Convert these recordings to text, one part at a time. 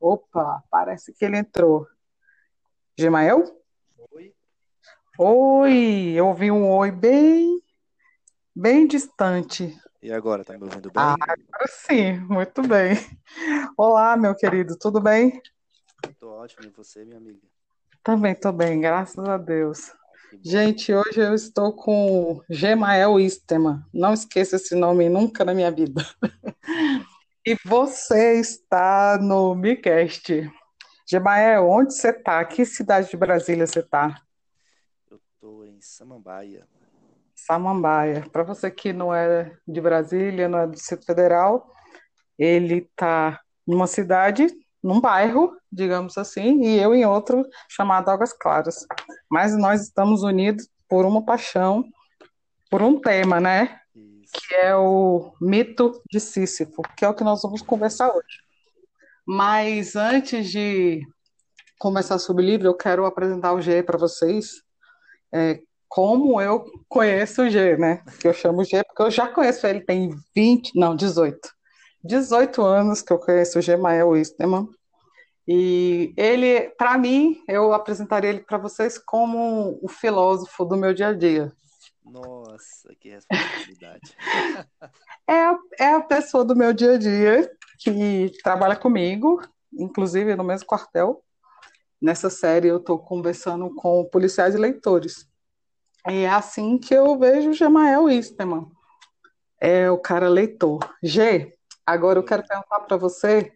Opa, parece que ele entrou. Gemael? Oi. Oi, eu ouvi um oi bem, bem distante. E agora, tá me ouvindo bem? Ah, agora sim, muito bem. Olá, meu querido, tudo bem? Tô ótimo, e você, minha amiga? Também tô bem, graças a Deus. Gente, hoje eu estou com Gemael Istema. Não esqueça esse nome nunca na minha vida. E você está no Micast. Gemael, onde você está? Que cidade de Brasília você está? Eu tô em Samambaia. Samambaia. Para você que não é de Brasília, não é do Distrito Federal, ele está numa cidade, num bairro, digamos assim, e eu em outro chamado Águas Claras. Mas nós estamos unidos por uma paixão, por um tema, né? Que é o mito de Sísifo, que é o que nós vamos conversar hoje. Mas antes de começar sobre o livro, eu quero apresentar o G para vocês. É, como eu conheço o G, né? Que eu chamo G porque eu já conheço ele, tem 20, não, 18. 18 anos que eu conheço o Gemael Wisterman. E ele, para mim, eu apresentaria ele para vocês como o filósofo do meu dia a dia. Nossa, que responsabilidade. É, a- é a pessoa do meu dia a dia que trabalha comigo, inclusive no mesmo quartel. Nessa série eu estou conversando com policiais e leitores. E é assim que eu vejo o Gemael Isterman. É o cara leitor. G, agora eu quero perguntar para você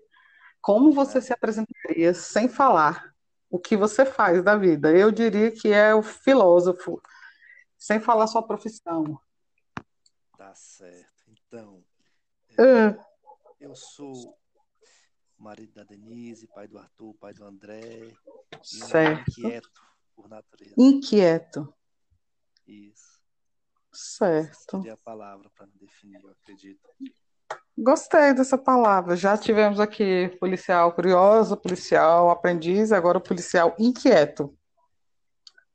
como você se apresentaria sem falar o que você faz da vida. Eu diria que é o filósofo, sem falar sua profissão. Tá certo. Então, Ah, eu sou marido da Denise, pai do Arthur, pai do André, certo. inquieto por natureza. Inquieto. Isso. Certo. Seria a palavra para me definir, eu acredito. Gostei dessa palavra. Já tivemos aqui policial curioso, policial aprendiz, agora o policial inquieto.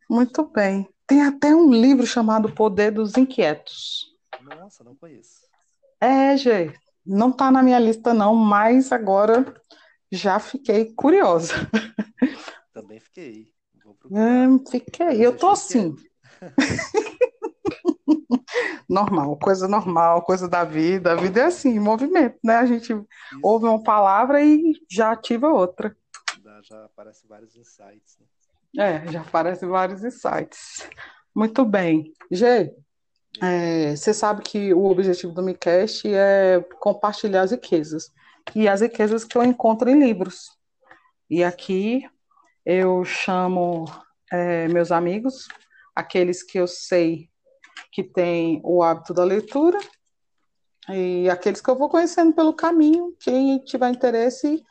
Muito bem. Tem até um livro chamado Poder dos Inquietos. Nossa, não conheço. É, Gê, não tá na minha lista não, mas agora já fiquei curiosa. Também fiquei. É, fiquei. Eu tô assim, normal, coisa normal, coisa da vida. A vida é assim, movimento, né? A gente Isso ouve uma palavra e já ativa outra. já aparece vários insights, né? É, já aparecem vários insights. Muito bem. Gê, é, você sabe que o objetivo do Micast é compartilhar as riquezas. E as riquezas que eu encontro em livros. E aqui eu chamo é, meus amigos, aqueles que eu sei que têm o hábito da leitura, e aqueles que eu vou conhecendo pelo caminho, quem tiver interesse,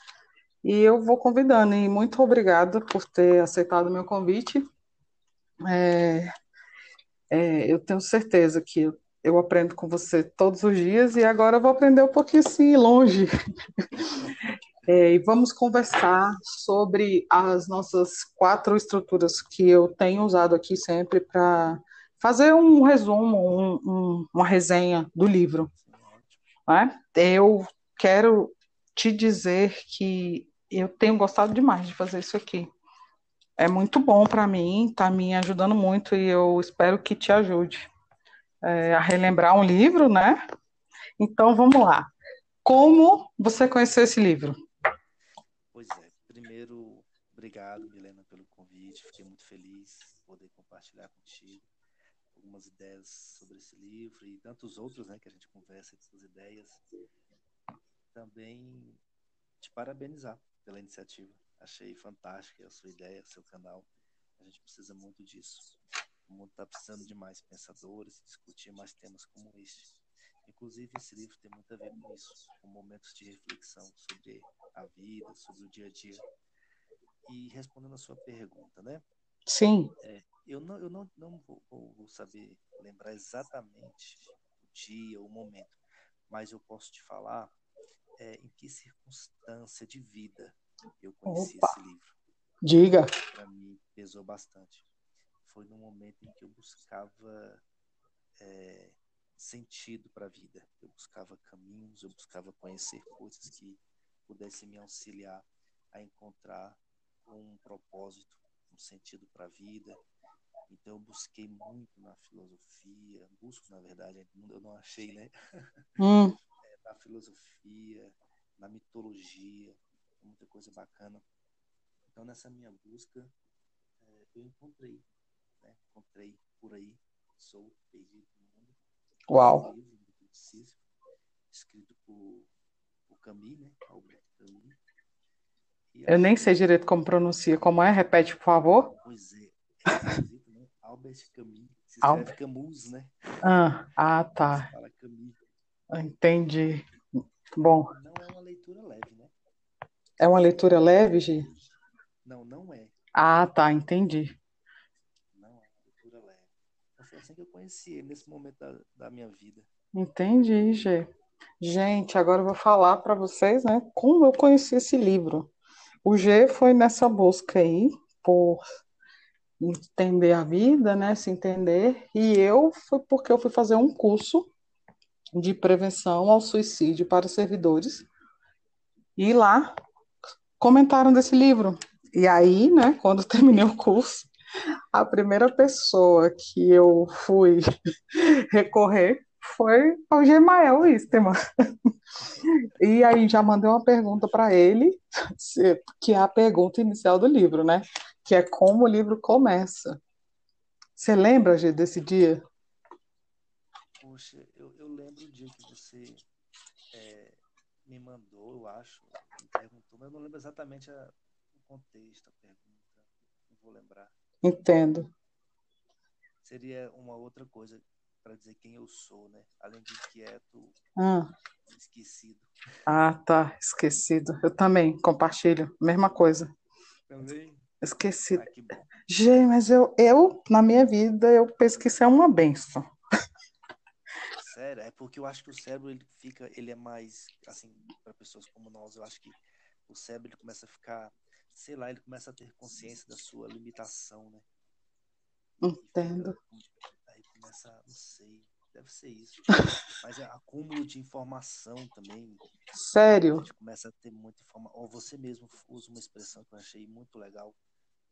e eu vou convidando. E muito obrigada por ter aceitado o meu convite. É, é, eu tenho certeza que eu, aprendo com você todos os dias, e agora eu vou aprender um pouquinho assim, longe. É, e vamos conversar sobre as nossas quatro estruturas que eu tenho usado aqui sempre para fazer um resumo, um- um- uma resenha do livro. Né? Eu quero te dizer que eu tenho gostado demais de fazer isso aqui. É muito bom para mim, está me ajudando muito e eu espero que te ajude é, a relembrar um livro, né? Então vamos lá. Como você conheceu esse livro? Pois é. Primeiro, obrigado, Milena, pelo convite. Fiquei muito feliz de poder compartilhar contigo algumas ideias sobre esse livro e tantos outros, né, que a gente conversa essas ideias. Também te parabenizar pela iniciativa. Achei fantástica a sua ideia, seu canal. A gente precisa muito disso. O mundo está precisando de mais pensadores, discutir mais temas como este. Inclusive, esse livro tem muito a ver com isso, com momentos de reflexão sobre a vida, sobre o dia a dia. E respondendo a sua pergunta, né? Sim, Eu não, eu não, não vou- vou saber lembrar exatamente o dia, o momento, mas eu posso te falar é, em que circunstância de vida eu conheci Opa. esse livro. diga. Para mim, pesou bastante. Foi no momento em que eu buscava é, sentido para a vida. Eu buscava caminhos, eu buscava conhecer coisas que pudessem me auxiliar a encontrar um propósito, um sentido para a vida. Então eu busquei muito na filosofia, busco na verdade, eu não achei, né? Hum. Na filosofia, na mitologia, muita coisa bacana. Então nessa minha busca é, eu encontrei, né? encontrei por aí, sou perdido no mundo. Uau. Um livro muito escrito por, por Camus, né? Albert Camus. Eu nem sei direito como pronuncia. Como é? Repete, por favor. Pois é. é né? Albert Camus. Se escreve Albert. Camus, né? Ah, ah tá. fala Camus. Entendi. Bom. Não é uma leitura leve, né? É uma leitura leve, Gi? Não, não é. Ah, tá. Entendi. Não é uma leitura leve. Foi assim que eu conheci ele nesse momento da, da minha vida. Entendi, Gi. Gente, agora eu vou falar para vocês, né, como eu conheci esse livro. O G foi nessa busca aí por entender a vida, né, se entender, e eu fui porque eu fui fazer um curso de prevenção ao suicídio para servidores. E lá comentaram desse livro. E aí, né, quando terminei o curso, a primeira pessoa que eu fui recorrer foi ao Gemael Wisterman. E aí já mandei uma pergunta para ele, que é a pergunta inicial do livro, né? Que é como o livro começa. Você lembra, Gê, desse dia? Poxa, lembro o dia que você é, me mandou, eu acho, me perguntou, mas eu não lembro exatamente a, o contexto, a pergunta. Não vou lembrar. Entendo. Seria uma outra coisa para dizer quem eu sou, né? Além de inquieto, ah. esquecido. Ah, tá, esquecido. Eu também compartilho, mesma coisa. Também? Esquecido. Ah. Gente, mas eu, eu, na minha vida, eu penso que isso é uma benção. Sério, é porque eu acho que o cérebro ele fica, ele é mais, assim, para pessoas como nós, eu acho que o cérebro ele começa a ficar, sei lá, ele começa a ter consciência da sua limitação, né? Entendo. Fica, começa, não sei, deve ser isso. Mas é acúmulo de informação também. Sério? A gente começa a ter muita informação. Ou você mesmo usa uma expressão que eu achei muito legal.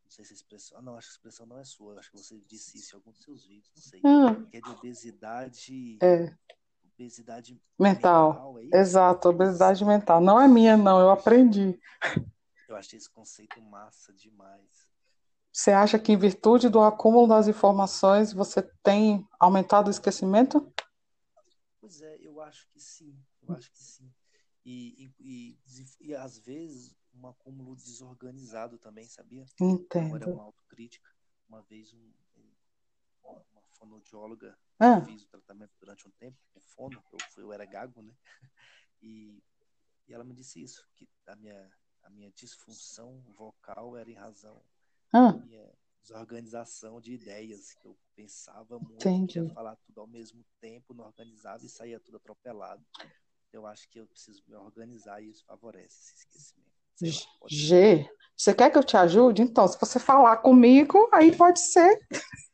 Não sei se a expressão. Ah, não, acho que a expressão não é sua. Acho que você disse isso em algum dos seus vídeos. Não sei. Hum. Que é de obesidade. É. Obesidade mental. mental é Exato, obesidade mental. Não é minha, não. Eu aprendi. Eu achei esse conceito massa demais. Você acha que, em virtude do acúmulo das informações, você tem aumentado o esquecimento? Pois é, eu acho que sim. Eu acho que sim. E, e, e, e às vezes, um acúmulo desorganizado também, sabia? Entendo. Agora é uma autocrítica. Uma vez, um, uma fonoaudióloga, ah. fiz o tratamento durante um tempo com fono, eu, eu era gago, né? E, e ela me disse isso, que a minha, a minha disfunção vocal era em razão ah. minha desorganização de ideias, que eu pensava muito, Entendi. queria falar tudo ao mesmo tempo, não organizava e saía tudo atropelado. Eu acho que eu preciso me organizar e isso favorece esse esquecimento. G, você quer que eu te ajude? Então, se você falar comigo, aí pode ser.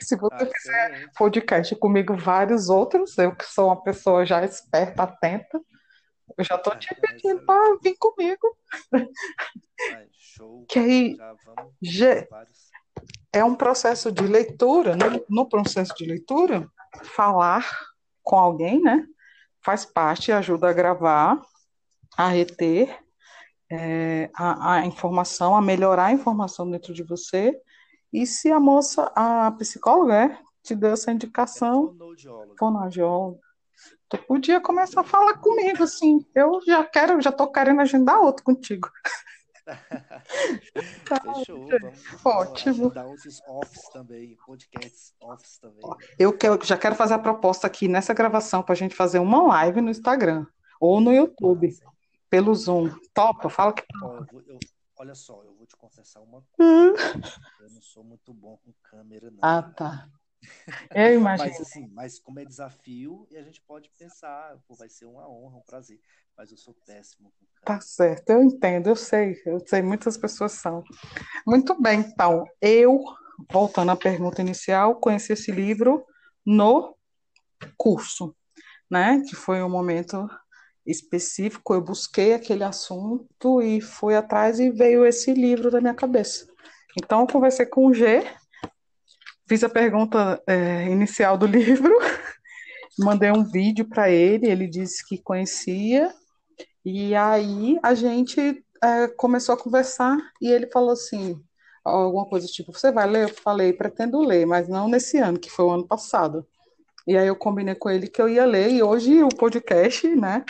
Se você ah, fizer podcast comigo, vários outros, eu que sou uma pessoa já esperta, atenta, eu já tô te pedindo para vir comigo. Show. Que aí já é um processo de leitura, no, no processo de leitura, falar com alguém, né? Faz parte, ajuda a gravar, a reter é, a, a, informação, a melhorar a informação dentro de você. E se a moça, a psicóloga, é, te deu essa indicação, fonoaudióloga. Tu podia começar a falar comigo, assim. Eu já quero, já tô querendo agendar outro contigo. Fechou, vamos, Ótimo. Outros offs também, podcasts offs também. Eu quero, já quero fazer a proposta aqui nessa gravação para a gente fazer uma live no Instagram ou no YouTube, pelo Zoom. Topa, fala que Ó, eu eu, olha só, eu vou te confessar uma hum. coisa. Eu não sou muito bom com câmera, não. Ah, tá. Eu imagino. mas assim, mas como é desafio, e a gente pode pensar, pô, vai ser uma honra, um prazer. Mas eu sou péssimo. Tá certo, eu entendo, eu sei, eu sei, muitas pessoas são. Muito bem, então, eu, voltando à pergunta inicial, conheci esse livro no curso, né? Que foi o momento específico, eu busquei aquele assunto e fui atrás e veio esse livro da minha cabeça. Então, eu conversei com o G, fiz a pergunta é, inicial do livro, mandei um vídeo para ele, ele disse que conhecia, e aí a gente é, começou a conversar e ele falou assim, alguma coisa tipo, você vai ler? Eu falei, pretendo ler, mas não nesse ano, que foi o ano passado. E aí eu combinei com ele que eu ia ler, e hoje o podcast, né,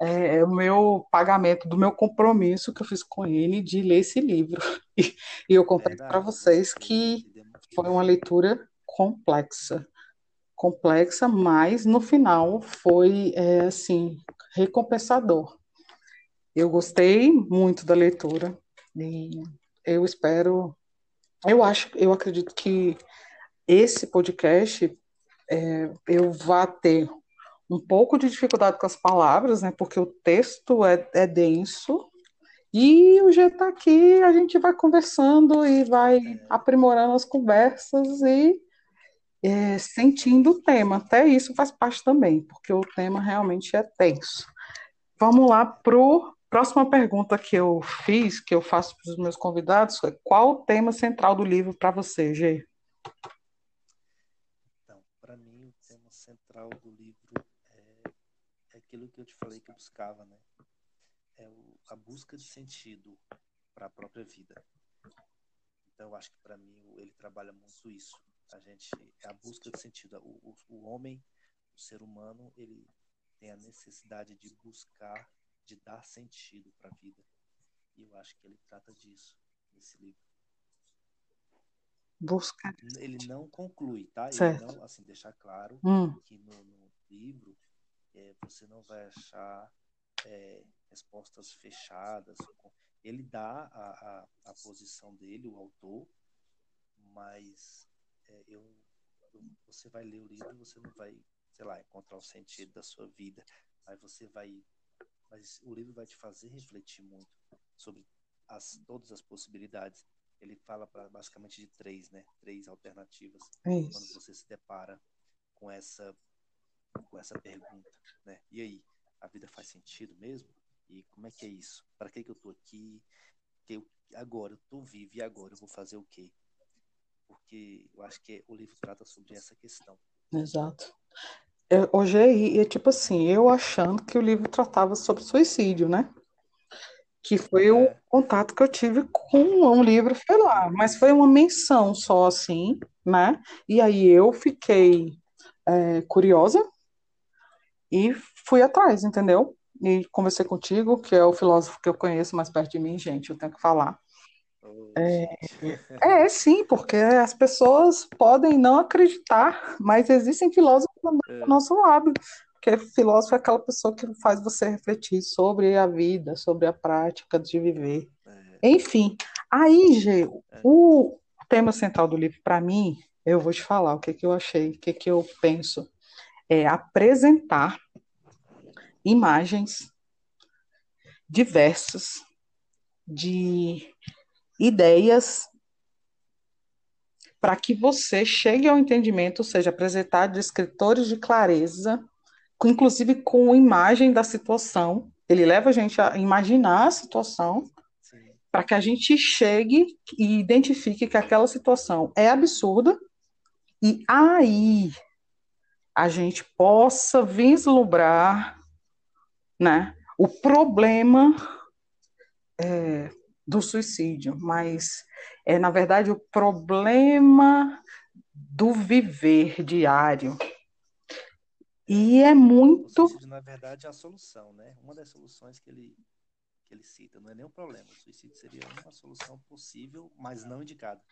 é, é o meu pagamento do meu compromisso que eu fiz com ele de ler esse livro. E, e eu confesso para vocês que foi uma leitura complexa. Complexa, mas no final foi, é, assim, recompensador. Eu gostei muito da leitura e eu espero, eu acho, eu acredito que esse podcast é, eu vá ter um pouco de dificuldade com as palavras, né? Porque o texto é, é denso e o jeito tá aqui, a gente vai conversando e vai aprimorando as conversas e é, sentindo o tema. Até isso faz parte também, porque o tema realmente é tenso. Vamos lá para a próxima pergunta que eu fiz, que eu faço para os meus convidados, é qual o tema central do livro para você, Gê? Então, para mim, o tema central do livro é, é aquilo que eu te falei que eu buscava, né? É o, a busca de sentido para a própria vida. Então, eu acho que para mim ele trabalha muito isso. A gente é a busca de sentido. O, o, o homem, o ser humano, ele tem a necessidade de buscar, de dar sentido para a vida. E eu acho que ele trata disso nesse livro. Buscar. Ele não conclui, tá? Certo. Ele não, assim, deixar claro hum. que no, no livro é, você não vai achar é, respostas fechadas. Ele dá a, a, a, posição dele, o autor, mas é, eu, você vai ler o livro e você não vai sei lá, encontrar o sentido da sua vida. Aí você vai. Mas o livro vai te fazer refletir muito sobre as, todas as possibilidades. Ele fala pra, basicamente de três, né? Três alternativas. Isso. Quando você se depara com essa, com essa pergunta, né? E aí, a vida faz sentido mesmo? E como é que é isso? Para que, que eu tô aqui? Que eu, agora eu tô vivo e agora eu vou fazer o quê? Porque eu acho que o livro trata sobre essa questão. Exato. É, hoje é, é tipo assim, eu achando que o livro tratava sobre suicídio, né? Que foi o É. contato que eu tive com um livro, foi lá, mas foi uma menção só assim, né? E aí eu fiquei é, curiosa e fui atrás, entendeu? E conversei contigo, que é o filósofo que eu conheço mais perto de mim, gente, eu tenho que falar. É, é, sim, porque as pessoas podem não acreditar, mas existem filósofos também do É, nosso lado. Porque filósofo é aquela pessoa que faz você refletir sobre a vida, sobre a prática de viver. é, Enfim, aí, Gê, é. o tema central do livro, para mim, eu vou te falar o que que eu achei, o que que eu penso, é apresentar imagens diversas de ideias para que você chegue ao entendimento, ou seja, apresentar descritores de clareza, inclusive com imagem da situação. Ele leva a gente a imaginar a situação para que a gente chegue e identifique que aquela situação é absurda e aí a gente possa vislumbrar, né, o problema é, do suicídio, mas é na verdade o problema do viver diário. E é o muito suicídio, na verdade, é a solução, né? Uma das soluções que ele, que ele cita. Não é nem um problema. O suicídio seria uma solução possível, mas não indicada.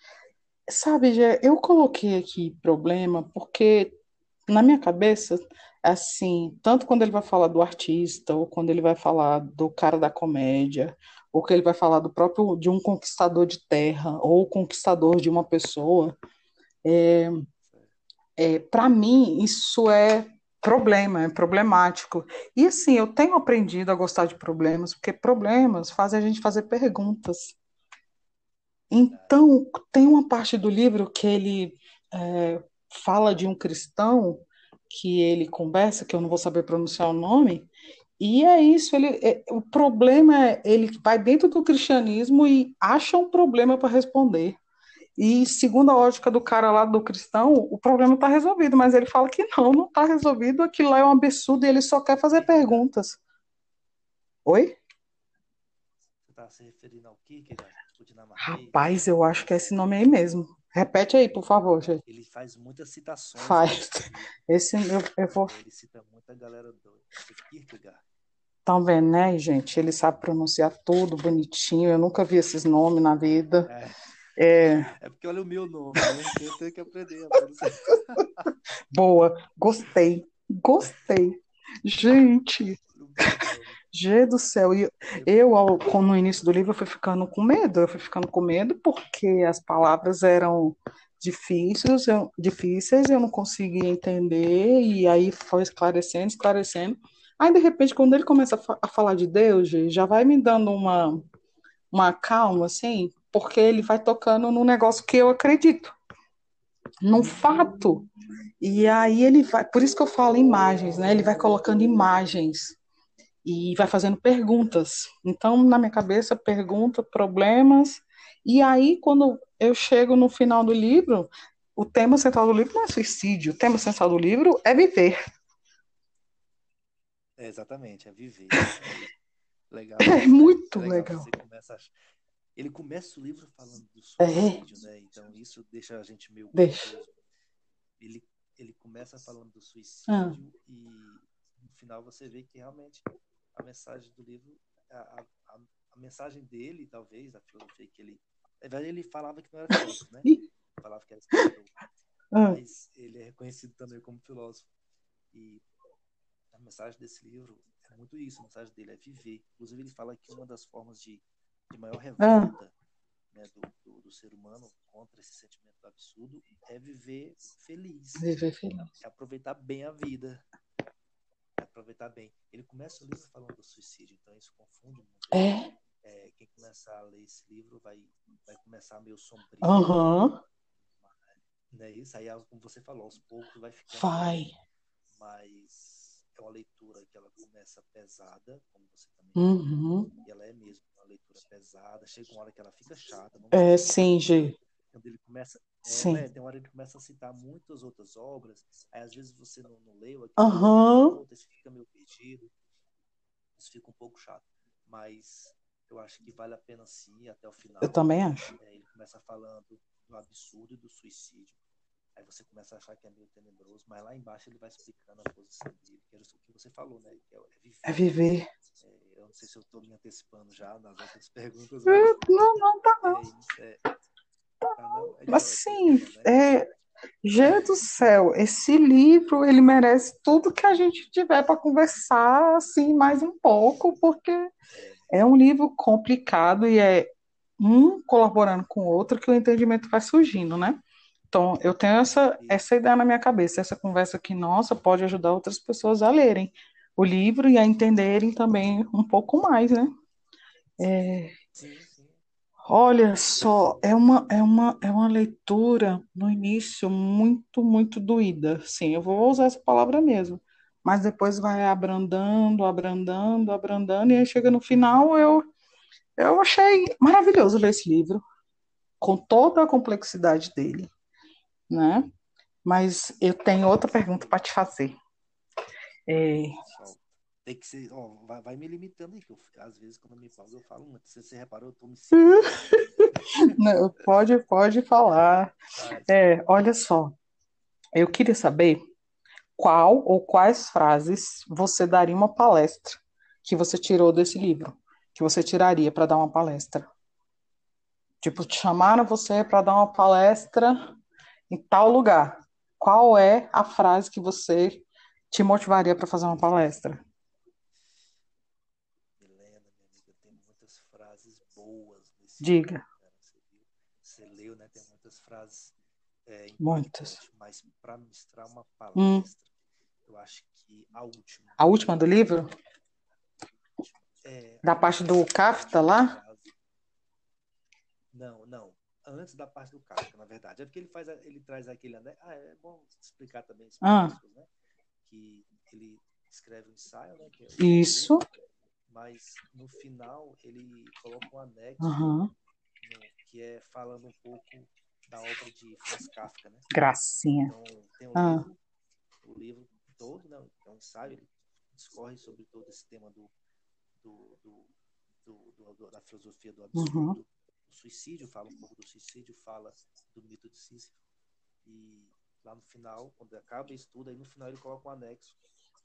Sabe, Gê, eu coloquei aqui problema porque na minha cabeça, assim, tanto quando ele vai falar do artista, ou quando ele vai falar do cara da comédia, ou que ele vai falar do próprio de um conquistador de terra, ou conquistador de uma pessoa, é, é, para mim isso é problema, é problemático. E assim, eu tenho aprendido a gostar de problemas, porque problemas fazem a gente fazer perguntas. Então, tem uma parte do livro que ele é, fala de um cristão que ele conversa, que eu não vou saber pronunciar o nome, E é isso, ele, é, o problema é ele vai dentro do cristianismo e acha um problema para responder. E segundo a ótica do cara lá do cristão, o problema está resolvido, mas ele fala que não, não está resolvido, aquilo lá é um absurdo e ele só quer fazer perguntas. Oi? Você está se referindo ao Kierkegaard? Rapaz, eu acho que é esse nome aí mesmo. Repete aí, por favor, gente. Ele faz muitas citações. Faz. Esse eu, eu vou. Ele cita muita galera do Kierkegaard. Estão vendo, né, gente? Ele sabe pronunciar tudo bonitinho. Eu nunca vi esses nomes na vida. É. É, é porque olha o meu nome, né? Eu tenho que aprender. Boa, gostei, gostei. Gente, G do céu. E eu, ao, no início do livro, eu fui ficando com medo. Eu fui ficando com medo porque as palavras eram difíceis, eu, difíceis, eu não conseguia entender. E aí foi esclarecendo, esclarecendo. Aí, de repente, quando ele começa a, falar de Deus, já vai me dando uma, uma calma, assim, porque ele vai tocando no negócio que eu acredito, num fato. E aí ele vai, por isso que eu falo imagens, né? Ele vai colocando imagens e vai fazendo perguntas. Então, na minha cabeça, pergunta, problemas. E aí, quando eu chego no final do livro, o tema central do livro não é suicídio, o tema central do livro é viver. É, exatamente, é viver. Legal. É muito legal. legal. A ele começa o livro falando do é. suicídio, é. né? Então isso deixa a gente meio deixa. Ele ele começa falando do suicídio ah. e no final você vê que realmente a mensagem do livro, a, a, a mensagem dele, talvez, a filosofia que ele. Na verdade, ele falava que não era filósofo, né? Ele falava que era escritor. Ah. Mas ele é reconhecido também como filósofo. E a mensagem desse livro é muito isso, a mensagem dele é viver. Inclusive, ele fala que uma das formas de de maior revolta ah. né, do, do, do, ser humano contra esse sentimento absurdo é viver feliz. Viver feliz. É aproveitar bem a vida. Aproveitar bem. Ele começa o livro falando do suicídio, então isso confunde muito. É. é quem começar a ler esse livro vai, vai começar meio sombrio. Uhum. Né, isso aí, como você falou, aos poucos vai ficando. Vai. Mas é uma leitura que ela começa pesada, como você também uhum. e ela é mesmo leitura pesada, chega uma hora que ela fica chata. É, sim, G. Quando ele começa. É, sim. Né, tem uma hora que ele começa a citar muitas outras obras, aí às vezes você não, não leu aqui, uhum. você fica meio perdido. Isso fica um pouco chato. Mas eu acho que vale a pena sim até o final. Eu também acho. É, ele começa falando do absurdo e do suicídio. Aí você começa a achar que é meio tenebroso, mas lá embaixo ele vai explicando a posição dele, que era o que você falou, né? É, é viver. É viver. É, eu não sei se eu estou me antecipando já nas outras perguntas. Mas... Não, não tá não. É, é... mas sim, é, gente do céu, esse livro ele merece tudo que a gente tiver para conversar assim mais um pouco, porque é um livro complicado e é um colaborando com o outro que o entendimento vai surgindo, né? Então, eu tenho essa, essa ideia na minha cabeça, essa conversa aqui, nossa, pode ajudar outras pessoas a lerem o livro e a entenderem também um pouco mais, né? É, olha só, é uma, é, uma, é uma leitura no início muito, muito doída. Sim, eu vou usar essa palavra mesmo. Mas depois vai abrandando, abrandando, abrandando, e aí chega no final, eu, eu achei maravilhoso ler esse livro, com toda a complexidade dele né? Mas eu tenho outra pergunta para te fazer. É... Tem que ser, ó, vai, vai, me limitando aí, que eu, às vezes quando eu me falo, eu falo muito. Se você reparou, eu tô me Não, pode, pode falar. É, olha só, eu queria saber qual ou quais frases você daria uma palestra que você tirou desse livro, que você tiraria para dar uma palestra. Tipo, te chamaram você para dar uma palestra em tal lugar. Qual é a frase que você te motivaria para fazer uma palestra? Helena, minha amiga, tem muitas frases boas nesse Diga. Você, leu, né? Tem muitas frases é, muitas. Mas para ministrar uma hum. palestra, hum. eu acho que a última. A última do livro? É, da parte do Kafta lá? Não, não antes da parte do Kafka, na verdade. É porque ele faz, ele traz aquele, né? Ah, é bom explicar também ah. né? Que ele escreve um ensaio, né? É Isso. Livro, mas no final ele coloca um anexo uhum. no, que é falando um pouco da obra de Franz Kafka, né? Gracinha. Então, tem um ah. livro, o livro todo, né? É um ensaio, ele discorre sobre todo esse tema do, do, do, do, do da filosofia do absurdo, uhum. do suicídio, fala um pouco do suicídio, fala do mito de Sísifo. E lá no final, quando acaba o estudo, aí no final ele coloca um anexo,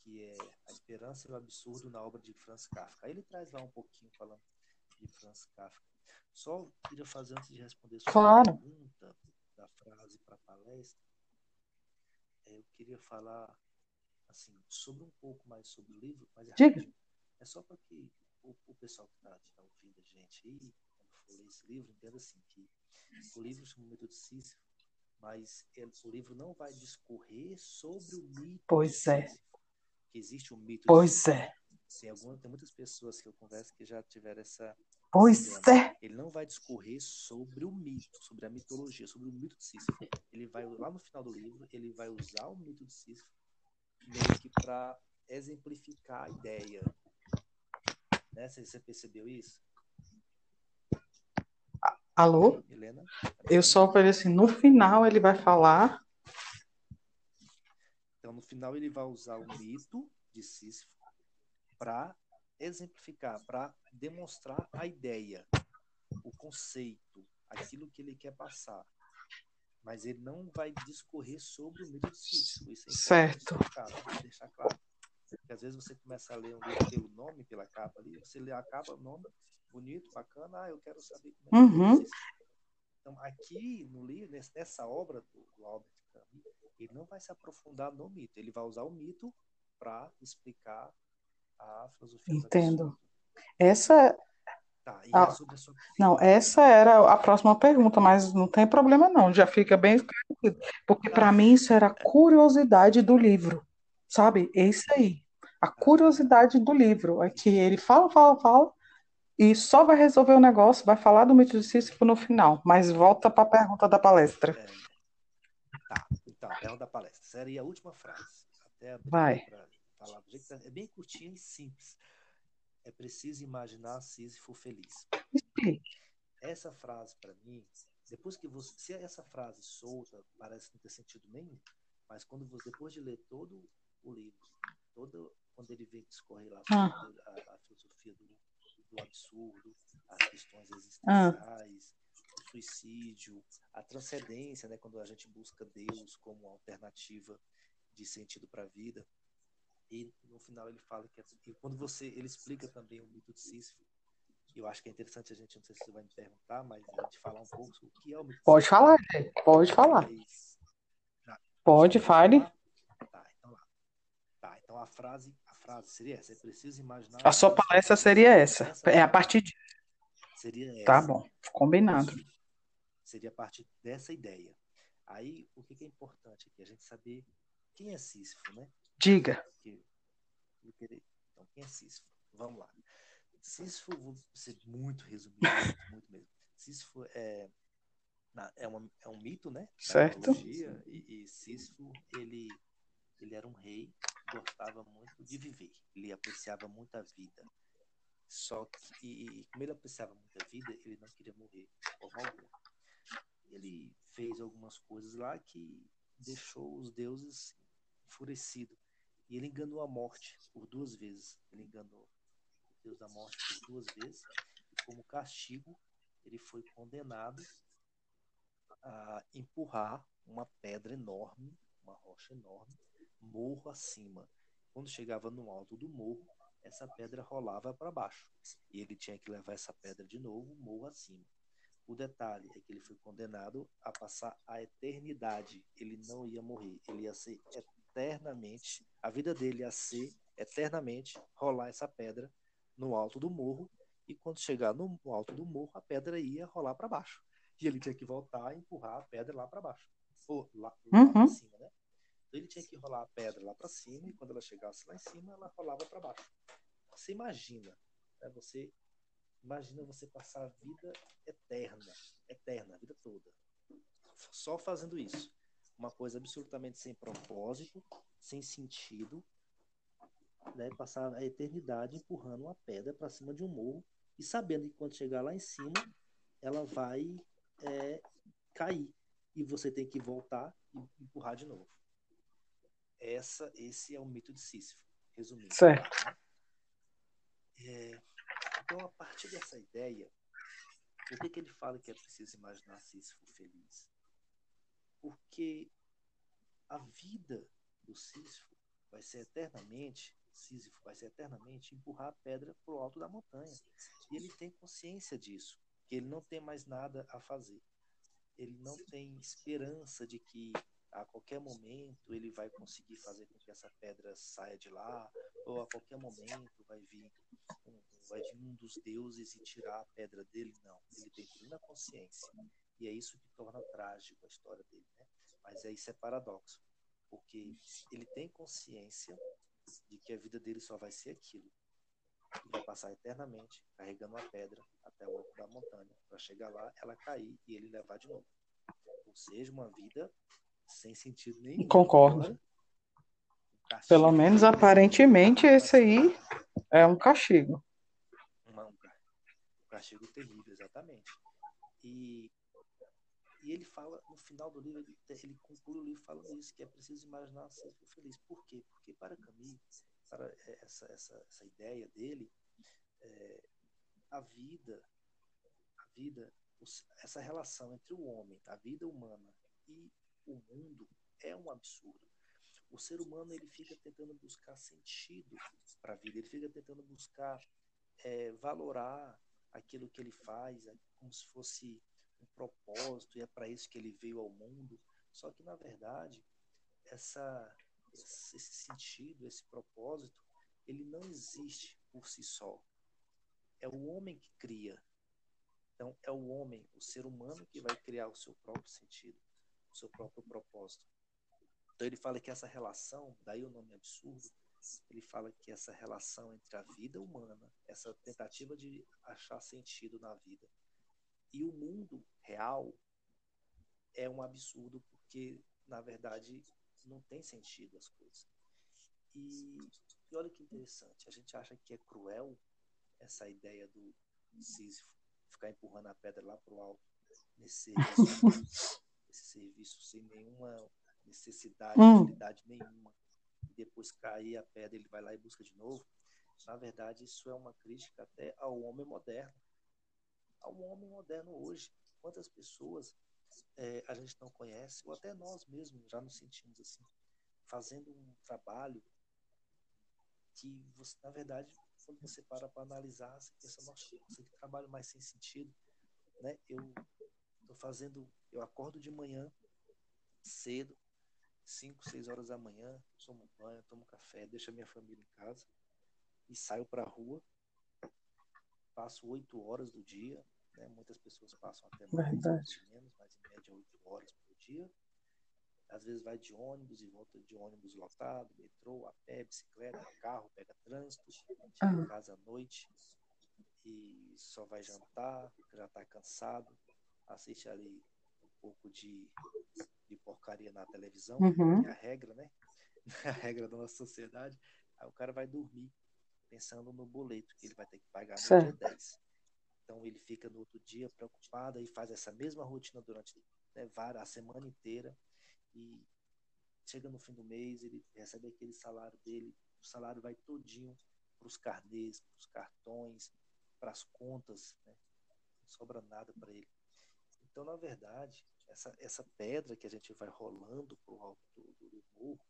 que é a esperança e o absurdo na obra de Franz Kafka. Aí ele traz lá um pouquinho falando de Franz Kafka. Só queria fazer antes de responder sua claro. pergunta da frase para a palestra, é, eu queria falar assim sobre um pouco mais sobre o livro, mas é, é só para que o, o, pessoal que está tá ouvindo a gente aí, quando for ler esse livro, entenda assim que o livro chama Mito de Sísifo, mas ele, o livro não vai discorrer sobre o mito. Pois é. Que existe um mito. Pois é. Tem, algumas, tem muitas pessoas que eu converso que já tiveram essa. Pois é. Ele não vai discorrer sobre o mito, sobre a mitologia, sobre o mito de Sísifo. Ele vai, lá no final do livro, ele vai usar o mito de Sísifo meio que para exemplificar a ideia. Né? Você percebeu isso? Alô? Helena? Eu só falei assim, no final ele vai falar. Então, no final ele vai usar o mito de Sísifo para exemplificar, para demonstrar a ideia, o conceito, aquilo que ele quer passar. Mas ele não vai discorrer sobre o mito de Sísifo. Isso é certo. Deixar, deixar claro. Porque às vezes você começa a ler um livro pelo nome, pela capa ali, você lê a capa, o nome, bonito, bacana, ah, eu quero saber como é uhum. que é Então, aqui no livro, nessa obra do, do Albert Camus, ele não vai se aprofundar no mito, ele vai usar o mito para explicar a filosofia. Entendo. Essa Tá, ah, é. Não, essa era a próxima pergunta, mas não tem problema não, já fica bem esclarecido. Porque para ah. mim isso era a curiosidade do livro, sabe? É isso aí. A ah. curiosidade do livro é que ele fala, fala, fala, e só vai resolver o negócio, vai falar do mito de Sísifo no final. Mas volta para a pergunta da palestra. É. Tá, então, a pergunta da palestra. Seria a última frase. Até vai. Falar É bem curtinha e simples. É preciso imaginar Sísifo feliz. Essa frase, para mim, depois que você. Se essa frase solta parece não ter sentido nenhum, mas quando você, depois de ler todo o livro, todo, quando ele vê discorrer lá ah. a, a filosofia do do absurdo, as questões existenciais, ah. o suicídio, a transcendência, né, quando a gente busca Deus como alternativa de sentido para a vida. E no final ele fala que e quando você ele explica também o mito de Sísifo, eu acho que é interessante a gente, não sei se você vai me perguntar, mas a gente falar um pouco o que é o mito Pode falar, pode falar. Pode, fale. Tá, então lá. Tá, então a frase frase seria essa. É preciso imaginar. A sua palestra seria essa. É a partir de. Seria essa. Tá bom, combinado. Seria a partir dessa ideia. Aí, o que é importante aqui? A gente saber quem é Sísifo, né? Diga. Então, quem é Sísifo? Vamos lá. Sísifo, vou ser muito resumido, muito, muito mesmo. Sísifo é, é, uma, é um mito, né? Certo. E, e Sísifo, ele, ele era um rei gostava muito de viver, ele apreciava muito a vida. Só que, como ele apreciava muito a vida, ele não queria morrer forma alguma. Ele fez algumas coisas lá que deixou os deuses enfurecidos. E ele enganou a morte por duas vezes. Ele enganou o Deus da morte por duas vezes. E como castigo, ele foi condenado a empurrar uma pedra enorme, uma rocha enorme, morro acima. Quando chegava no alto do morro, essa pedra rolava para baixo. E ele tinha que levar essa pedra de novo, morro acima. O detalhe é que ele foi condenado a passar a eternidade. Ele não ia morrer, ele ia ser eternamente, a vida dele ia ser eternamente rolar essa pedra no alto do morro. E quando chegar no alto do morro, a pedra ia rolar para baixo. E ele tinha que voltar e empurrar a pedra lá para baixo. Ou lá, lá uhum. para cima, né? Então ele tinha que rolar a pedra lá para cima e quando ela chegasse lá em cima, ela rolava para baixo. Você imagina, né? você imagina você passar a vida eterna, eterna, a vida toda, só fazendo isso. Uma coisa absolutamente sem propósito, sem sentido, né, passar a eternidade empurrando uma pedra para cima de um morro e sabendo que quando chegar lá em cima, ela vai é, cair e você tem que voltar e empurrar de novo. Essa, esse é o mito de Sísifo, resumindo. Certo. É, então, a partir dessa ideia, por que, que ele fala que é preciso imaginar Sísifo feliz? Porque a vida do Sísifo vai ser eternamente, Sísifo vai ser eternamente empurrar a pedra para o alto da montanha. E ele tem consciência disso, que ele não tem mais nada a fazer. Ele não tem esperança de que a qualquer momento ele vai conseguir fazer com que essa pedra saia de lá, ou a qualquer momento vai vir um, vai vir um dos deuses e tirar a pedra dele. Não, ele tem plena consciência. E é isso que torna trágico a história dele. Né? Mas é, isso é paradoxo, porque ele tem consciência de que a vida dele só vai ser aquilo. Ele vai passar eternamente carregando a pedra até o alto da montanha, para chegar lá, ela cair e ele levar de novo. Ou seja, uma vida sem sentido nenhum. Concordo. Um Pelo menos aparentemente esse aí é um castigo. um castigo terrível, exatamente. E, e ele fala, no final do livro, ele, ele conclui o livro falando isso, que é preciso imaginar ser feliz. Por quê? Porque para Camus, para essa, essa, essa ideia dele, é, a vida, a vida, essa relação entre o homem, a vida humana e o mundo é um absurdo. O ser humano ele fica tentando buscar sentido para a vida, ele fica tentando buscar é, valorar aquilo que ele faz, é como se fosse um propósito e é para isso que ele veio ao mundo. Só que na verdade essa esse sentido, esse propósito, ele não existe por si só. É o homem que cria. Então é o homem, o ser humano que vai criar o seu próprio sentido o seu próprio propósito. Então ele fala que essa relação, daí o nome absurdo, ele fala que essa relação entre a vida humana, essa tentativa de achar sentido na vida e o mundo real é um absurdo porque na verdade não tem sentido as coisas. E, e olha que interessante, a gente acha que é cruel essa ideia do Sísifo ficar empurrando a pedra lá para o alto nesse esse serviço sem nenhuma necessidade, hum. utilidade nenhuma, e depois cair a pedra, ele vai lá e busca de novo. Na verdade, isso é uma crítica até ao homem moderno. Ao homem moderno hoje. Quantas pessoas é, a gente não conhece, ou até nós mesmos já nos sentimos assim, fazendo um trabalho que, você, na verdade, quando você para para analisar, você pensa, nossa, que trabalho mais sem sentido. Né? Eu Tô fazendo, eu acordo de manhã cedo, 5, 6 horas da manhã, tomo banho, tomo café, deixo a minha família em casa e saio para a rua. Passo 8 horas do dia, né? Muitas pessoas passam até mais, menos, mas em média 8 horas por dia. Às vezes vai de ônibus e volta de ônibus lotado, metrô, a pé, bicicleta, carro, pega trânsito, chega em casa à noite e só vai jantar, já está cansado, assiste ali um pouco de, de porcaria na televisão, uhum. que é a regra, né? a regra da nossa sociedade. Aí o cara vai dormir pensando no boleto que ele vai ter que pagar no certo. dia 10. Então ele fica no outro dia preocupado e faz essa mesma rotina durante né, a semana inteira e chega no fim do mês, ele recebe aquele salário dele, o salário vai todinho para os carnês, para os cartões, para as contas, né? não sobra nada para ele. Então, na verdade, essa, essa pedra que a gente vai rolando pro alto do, do, do morro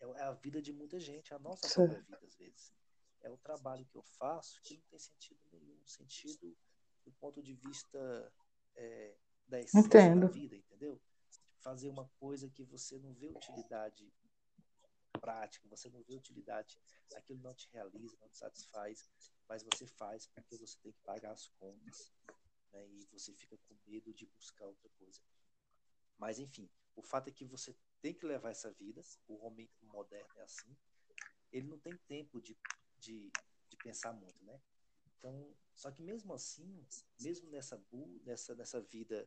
é, é, a vida de muita gente, é a nossa Sim. própria vida, às vezes. É o trabalho que eu faço que não tem sentido nenhum, sentido do ponto de vista é, da essência Entendo. da vida, entendeu? Fazer uma coisa que você não vê utilidade prática, você não vê utilidade, aquilo não te realiza, não te satisfaz, mas você faz porque você tem que pagar as contas né, e você fica com medo de buscar outra coisa. Mas, enfim, o fato é que você tem que levar essa vida, o homem moderno é assim, ele não tem tempo de, de, de pensar muito, né? Então, só que mesmo assim, mesmo nessa, nessa, nessa vida,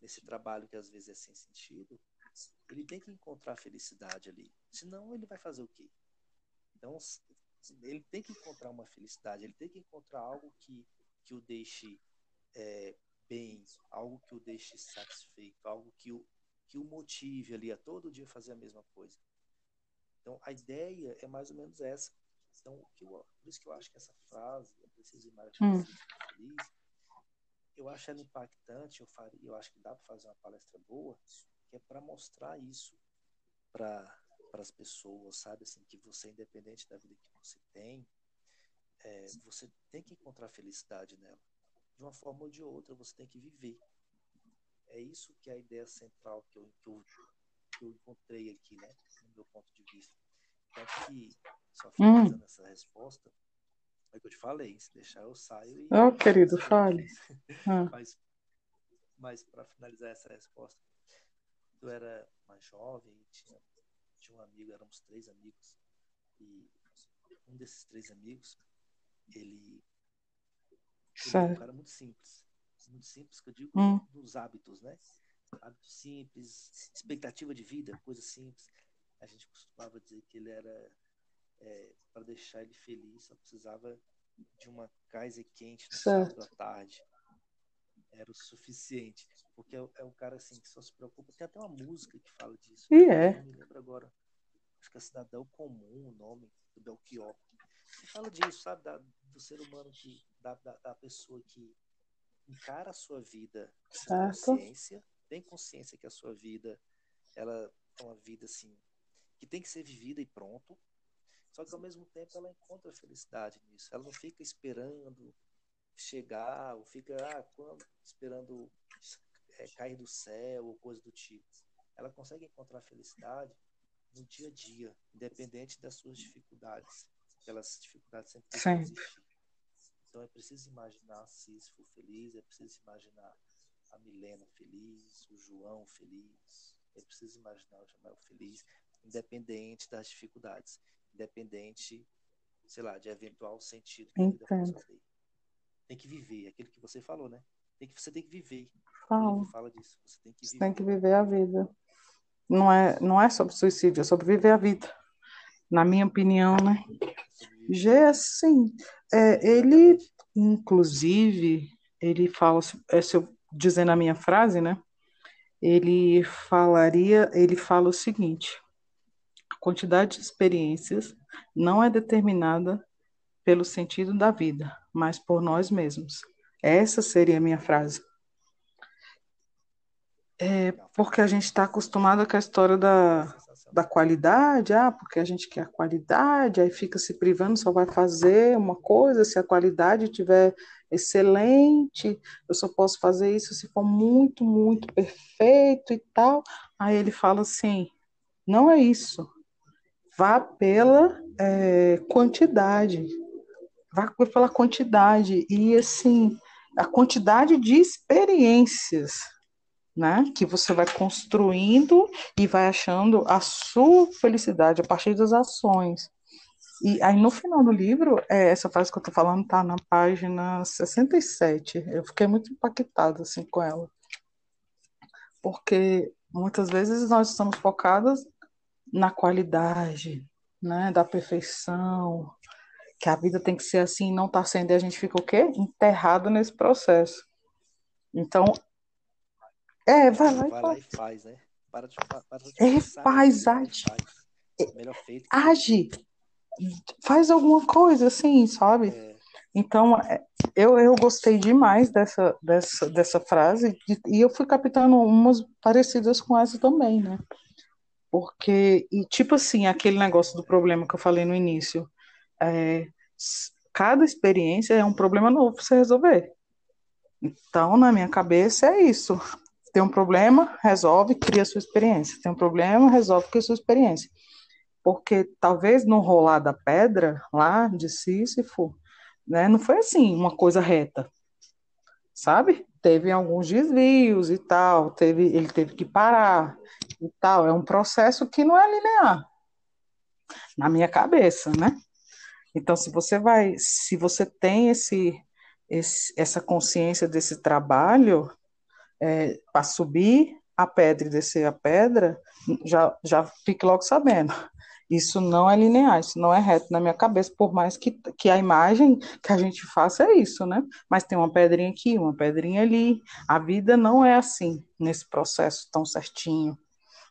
nesse trabalho que às vezes é sem sentido, ele tem que encontrar felicidade ali. Senão, ele vai fazer o quê? Então, ele tem que encontrar uma felicidade, ele tem que encontrar algo que, que o deixe é, bem, algo que o deixe satisfeito, algo que o, que o motive ali a todo dia fazer a mesma coisa. Então, a ideia é mais ou menos essa. Então, o que eu, por isso que eu acho que essa frase, eu preciso ir mais hum. feliz, eu acho ela impactante, eu, faria, eu acho que dá para fazer uma palestra boa, que é para mostrar isso para as pessoas, sabe? Assim, que você, independente da vida que você tem, é, você tem que encontrar felicidade nela. De uma forma ou de outra, você tem que viver. É isso que é a ideia central que eu, que eu, que eu encontrei aqui, né? No meu ponto de vista. Tanto que, só finalizando hum. essa resposta, é que eu te falei, se deixar eu saio e. Oh, querido, fale. Ah. Mas, mas para finalizar essa resposta, eu era mais jovem tinha, tinha um amigo, éramos três amigos, e um desses três amigos, ele, é um cara muito simples. Muito simples, que eu digo hum. dos hábitos, né? Hábitos simples, expectativa de vida, coisa simples. A gente costumava dizer que ele era é, para deixar ele feliz, só precisava de uma Kaiser quente no sábado à tarde. Era o suficiente. Porque é, é um cara assim que só se preocupa. Tem até uma música que fala disso. E é. Não me lembro agora. Acho que é Cidadão Comum, o nome do Belchior. Fala disso, sabe? Da, do ser humano que. Da, da, da, pessoa que encara a sua vida com consciência, tem consciência que a sua vida ela é uma vida assim que tem que ser vivida e pronto só que ao mesmo tempo ela encontra felicidade nisso. Ela não fica esperando chegar, ou fica ah, quando, esperando é, cair do céu ou coisa do tipo. Ela consegue encontrar felicidade no dia a dia, independente das suas dificuldades. Aquelas dificuldades sempre existir. Então é preciso imaginar Sísifo feliz, é preciso imaginar a Milena feliz, o João feliz, é preciso imaginar o Jamal feliz, independente das dificuldades independente, sei lá, de eventual sentido que Entendo. a vida Tem que viver, aquilo que você falou, né? Tem que, você tem que viver. Fala. fala disso. Você tem que viver. Você tem que viver a vida. Não é, não é sobre suicídio, é sobre viver a vida. Na minha opinião, né? G, assim, é, ele, inclusive, ele fala, é, se eu dizer na minha frase, né? Ele falaria, ele fala o seguinte: quantidade de experiências não é determinada pelo sentido da vida, mas por nós mesmos. Essa seria a minha frase. É porque a gente está acostumado com a história da, da qualidade, ah, porque a gente quer a qualidade, aí fica se privando, só vai fazer uma coisa se a qualidade tiver excelente, eu só posso fazer isso se for muito, muito perfeito e tal. Aí ele fala assim: não é isso. Vá pela é, quantidade, vá pela quantidade. E assim a quantidade de experiências, né, que você vai construindo e vai achando a sua felicidade a partir das ações. E aí no final do livro, é, essa frase que eu estou falando está na página 67. Eu fiquei muito impactada assim com ela. Porque muitas vezes nós estamos focadas na qualidade, né, da perfeição, que a vida tem que ser assim, não está sendo, e a gente fica o quê? Enterrado nesse processo. Então, é, vai lá, vai lá e faz, né? Para de, para de é, faz, age. É, melhor feito. Age. Faz alguma coisa, assim, sabe? É. Então, é, eu, eu gostei demais dessa, dessa, dessa frase e eu fui captando umas parecidas com essa também, né? Porque, e tipo assim, aquele negócio do problema que eu falei no início, é, cada experiência é um problema novo para você resolver. Então, na minha cabeça é isso. Tem um problema, resolve, cria sua experiência. Tem um problema, resolve, cria sua experiência. Porque talvez no rolar da pedra, lá de Sísifo, né, não foi assim, uma coisa reta. Sabe? Teve alguns desvios e tal, teve, ele teve que parar, e tal. É um processo que não é linear, na minha cabeça, né? Então, se você vai, se você tem esse, esse essa consciência desse trabalho, é, para subir a pedra e descer a pedra, já, já fique logo sabendo. Isso não é linear, isso não é reto na minha cabeça, por mais que, que a imagem que a gente faça é isso, né? Mas tem uma pedrinha aqui, uma pedrinha ali. A vida não é assim, nesse processo tão certinho.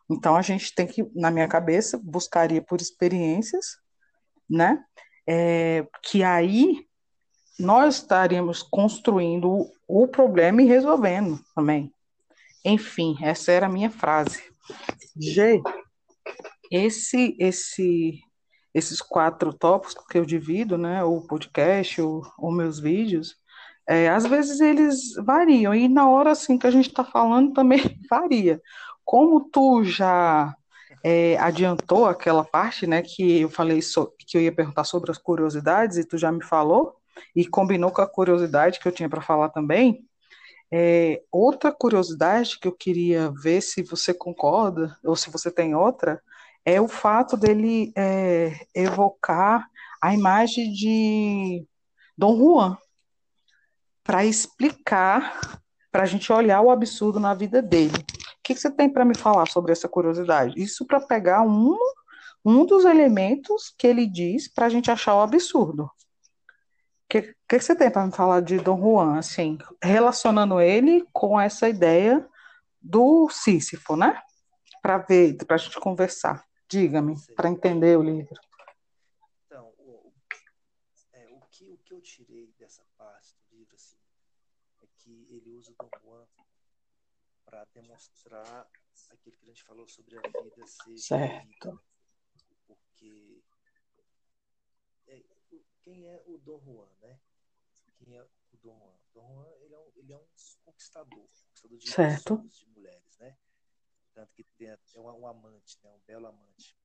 Então a gente tem que, na minha cabeça, buscaria por experiências, né? É, que aí nós estaríamos construindo o problema e resolvendo também. Enfim, essa era a minha frase. G, esse, esse, esses quatro tópicos que eu divido, né, o podcast, os meus vídeos, é, às vezes eles variam, e na hora assim que a gente está falando também varia. Como tu já é, adiantou aquela parte, né, que eu falei so, que eu ia perguntar sobre as curiosidades, e tu já me falou, e combinou com a curiosidade que eu tinha para falar também, é, outra curiosidade que eu queria ver se você concorda, ou se você tem outra, é o fato dele é, evocar a imagem de Dom Juan, para explicar, para a gente olhar o absurdo na vida dele. O que, que você tem para me falar sobre essa curiosidade? Isso para pegar um, um dos elementos que ele diz para a gente achar o absurdo. O que, que, que você tem para me falar de Dom Juan, assim, relacionando ele com essa ideia do Sísifo, né? Para ver, para a gente conversar. Diga-me, para entender o livro. Então, o, é, o, que, o que eu tirei dessa parte do livro assim, é que ele usa o Dom Juan para demonstrar aquilo que a gente falou sobre a vida ser certo. Porque é, quem é o Dom Juan, né? Quem é o Dom Juan? Dom Juan ele é um, ele é um conquistador, conquistador de, certo. de mulheres, né? tanto que tem é um, um, amante, né, um belo amante.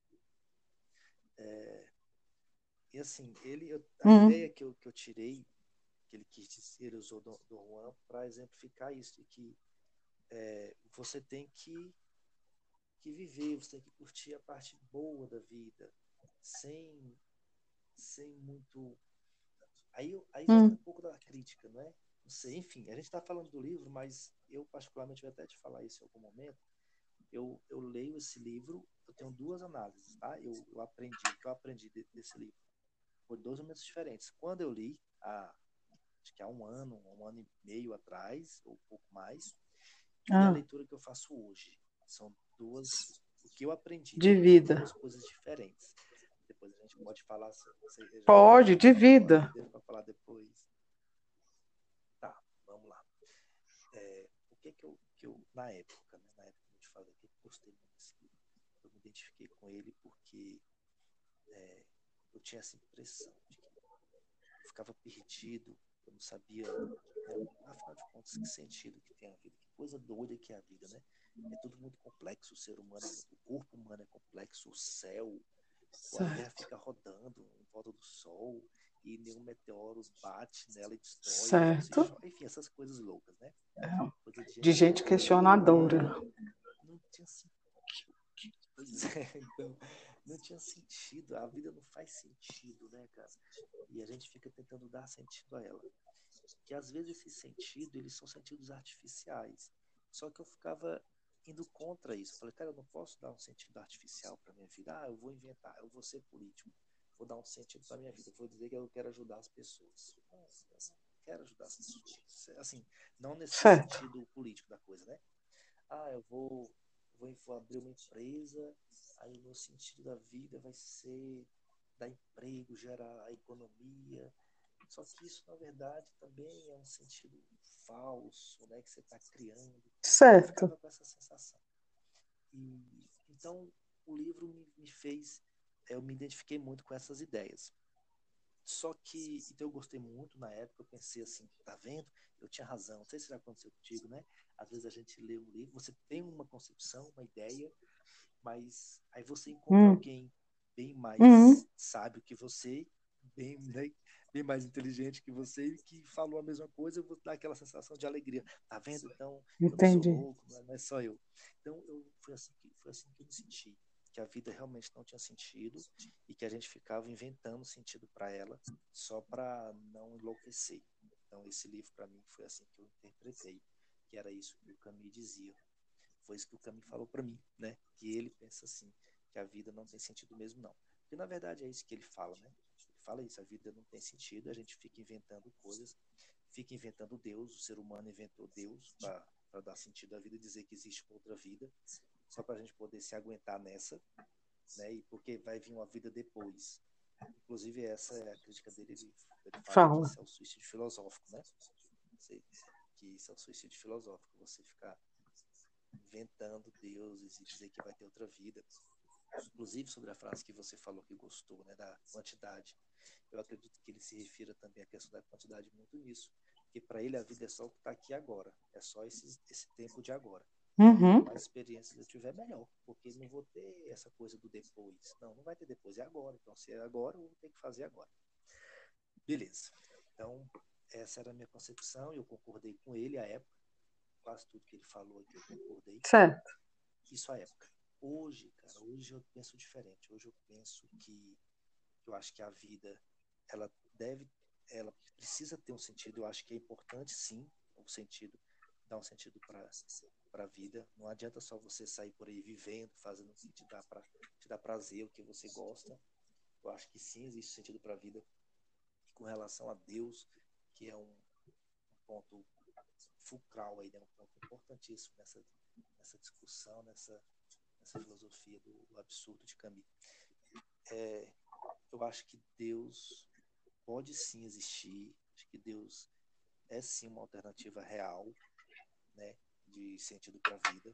É, e assim, ele, eu, a uhum. ideia que eu, que eu tirei, que ele quis dizer, ele usou do, do Juan para exemplificar isso, de que é, você tem que, que viver, você tem que curtir a parte boa da vida, sem, sem muito. Aí, aí uhum. um pouco da crítica, não é? Não sei, enfim, a gente está falando do livro, mas eu particularmente vou até te falar isso em algum momento eu, eu leio esse livro, eu tenho duas análises, tá? Eu, eu aprendi, o que eu aprendi de, desse livro por dois momentos diferentes. Quando eu li, há, acho que há um ano, um ano e meio atrás, ou um pouco mais, ah. e a leitura que eu faço hoje. São duas, o que eu aprendi. De vida. Duas coisas diferentes. Depois a gente pode falar. Se você pode, de vida. Para falar depois. Tá, vamos lá. É, o que que eu, que eu na época, né, na época falei que gostei muito desse livro. Eu me identifiquei com ele porque é, eu tinha essa impressão de que eu ficava perdido, eu não sabia, né, afinal de contas, que sentido que tem a vida, que coisa doida que é a vida, né? É tudo muito complexo, o ser humano, o corpo humano é complexo, o céu, certo. a Terra fica rodando em volta do Sol e nenhum meteoro bate nela e destrói. Certo. Enfim, essas coisas loucas, né? É. De, gente de gente questionadora não tinha sentido. Pois é, então, não tinha sentido. A vida não faz sentido, né, cara? E a gente fica tentando dar sentido a ela. Que às vezes esse sentido, eles são sentidos artificiais. Só que eu ficava indo contra isso. Eu falei, cara, eu não posso dar um sentido artificial para minha vida. Ah, eu vou inventar, eu vou ser político. Vou dar um sentido para minha vida. Eu vou dizer que eu quero ajudar as pessoas. Quero ajudar as pessoas. Assim, não nesse certo. sentido político da coisa, né? Ah, eu vou vou, vou abrir uma empresa, aí o meu sentido da vida vai ser dar emprego, gerar a economia. Só que isso, na verdade, também é um sentido falso, né? Que você está criando. Certo. com essa sensação. E, então, o livro me, me fez, eu me identifiquei muito com essas ideias. Só que, então eu gostei muito na época, eu pensei assim, tá vendo? Eu tinha razão, não sei se já aconteceu contigo, né? Às vezes a gente lê um livro, você tem uma concepção, uma ideia, mas aí você encontra hum. alguém bem mais uhum. sábio que você, bem, né, bem mais inteligente que você, que falou a mesma coisa, eu vou dar aquela sensação de alegria. Tá vendo? Então, Entendi. eu não sou louco, não é só eu. Então, eu, foi, assim que, foi assim que eu me senti que a vida realmente não tinha sentido e que a gente ficava inventando sentido para ela só para não enlouquecer. Então esse livro para mim foi assim que eu interpretei, que era isso que o Camus dizia. Foi isso que o Camus falou para mim, né? Que ele pensa assim, que a vida não tem sentido mesmo, não. Porque na verdade é isso que ele fala, né? Fala isso, a vida não tem sentido, a gente fica inventando coisas, fica inventando Deus, o ser humano inventou Deus para dar sentido à vida, dizer que existe outra vida, só para a gente poder se aguentar nessa, né? E porque vai vir uma vida depois. Inclusive, essa é a crítica dele. Ele, ele fala, fala. que isso é o suicídio filosófico, né? Que isso é o suicídio filosófico, você ficar inventando deuses e dizer que vai ter outra vida. Inclusive, sobre a frase que você falou que gostou, né, da quantidade. Eu acredito que ele se refira também à questão da quantidade muito nisso. Porque para ele a vida é só o que está aqui agora. É só esse, esse tempo de agora. Uhum. Mais experiências eu tiver, melhor. Porque não vou ter essa coisa do depois. Não, não vai ter depois, é agora. Então, se é agora, eu vou ter que fazer agora. Beleza. Então, essa era a minha concepção. Eu concordei com ele à época. Quase tudo que ele falou aqui eu concordei. Certo. Isso à época. Hoje, cara, hoje eu penso diferente. Hoje eu penso que eu acho que a vida ela deve, ela precisa ter um sentido. Eu acho que é importante, sim, o um sentido dar um sentido para para a vida. Não adianta só você sair por aí vivendo, fazendo o que te dá, pra, te dá prazer, o que você gosta. Eu acho que sim, existe sentido para a vida. E com relação a Deus, que é um, um ponto fulcral aí, né? um ponto importantíssimo nessa, nessa discussão, nessa, nessa filosofia do, do absurdo de Camus. É, eu acho que Deus pode sim existir, acho que Deus é sim uma alternativa real, né? de sentido para a vida.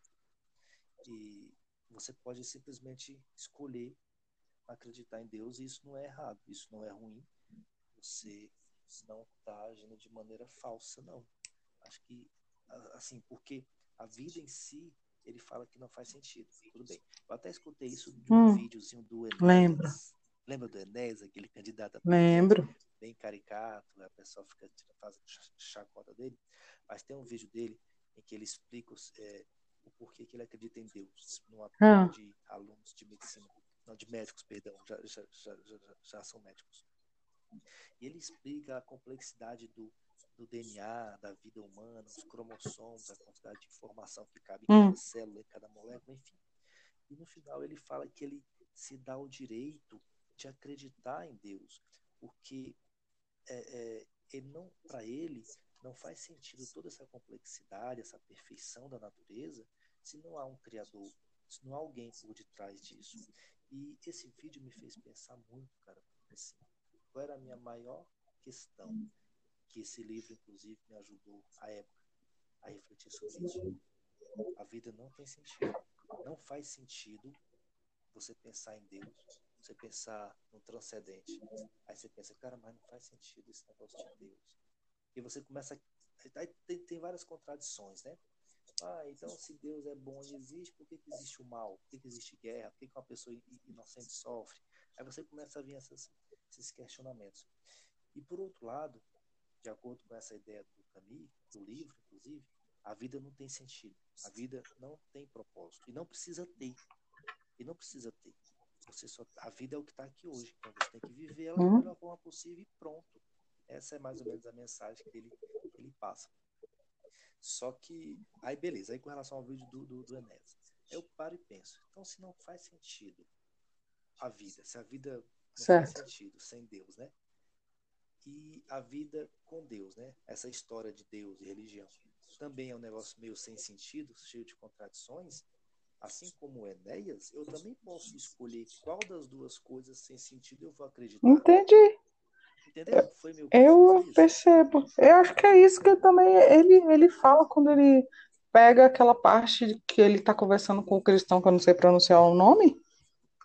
E você pode simplesmente escolher acreditar em Deus e isso não é errado, isso não é ruim. Você não está agindo de maneira falsa, não. Acho que, assim, porque a vida em si, ele fala que não faz sentido. Tudo bem. Eu até escutei isso de um hum, videozinho do Enéas. Lembro. Lembra do Enéas, aquele candidato? Lembro. Bem caricato, a pessoa fica fazendo chacota dele. Mas tem um vídeo dele em que ele explica é, o porquê que ele acredita em Deus, numa ah. de alunos de medicina, não, de médicos, perdão, já, já, já, já, são médicos. E ele explica a complexidade do, do DNA, da vida humana, os cromossomos, a quantidade de informação que cabe em cada hum. célula, em cada molécula, enfim. E no final ele fala que ele se dá o direito de acreditar em Deus, porque é, é, ele não, para ele, não faz sentido toda essa complexidade, essa perfeição da natureza, se não há um criador, se não há alguém por detrás disso. E esse vídeo me fez pensar muito, cara, assim, qual era a minha maior questão, que esse livro, inclusive, me ajudou à época a refletir sobre isso. A vida não tem sentido. Não faz sentido você pensar em Deus, você pensar no transcendente. Aí você pensa, cara, mas não faz sentido esse negócio de Deus. E você começa. Aí tem, tem várias contradições, né? Ah, então se Deus é bom e existe, por que, que existe o mal? Por que, que existe guerra? Por que, que uma pessoa inocente sofre? Aí você começa a vir essas, esses questionamentos. E por outro lado, de acordo com essa ideia do Camus, do livro, inclusive, a vida não tem sentido. A vida não tem propósito. E não precisa ter. E não precisa ter. Você só, a vida é o que está aqui hoje. Então você tem que viver ela da uhum. melhor forma possível e pronto. Essa é mais ou menos a mensagem que ele, que ele passa. Só que, aí beleza, aí com relação ao vídeo do, do, do Enéas, eu paro e penso, então se não faz sentido a vida, se a vida não certo. faz sentido sem Deus, né? E a vida com Deus, né? Essa história de Deus e religião também é um negócio meio sem sentido, cheio de contradições. Assim como Enéas, eu também posso escolher qual das duas coisas sem sentido eu vou acreditar. Entendi. Entendeu? Foi meu eu percebo. Eu acho que é isso que também ele, ele fala quando ele pega aquela parte que ele está conversando com o cristão, que eu não sei pronunciar o nome.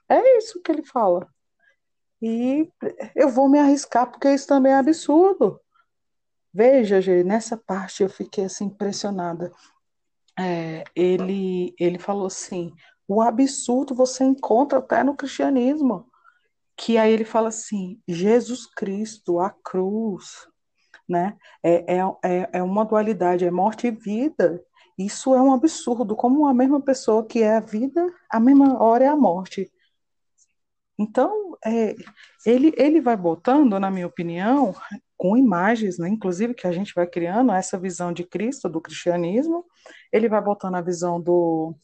É isso que ele fala. E eu vou me arriscar, porque isso também é absurdo. Veja, gente, nessa parte eu fiquei assim impressionada. É, ele, ele falou assim: o absurdo você encontra até no cristianismo que aí ele fala assim, Jesus Cristo, a cruz, né? É, é, é, é uma dualidade, é morte e vida. Isso é um absurdo, como a mesma pessoa que é a vida, a mesma hora é a morte. Então, é, ele, ele vai botando, na minha opinião, com imagens, né, inclusive que a gente vai criando essa visão de Cristo, do cristianismo, ele vai botando a visão do,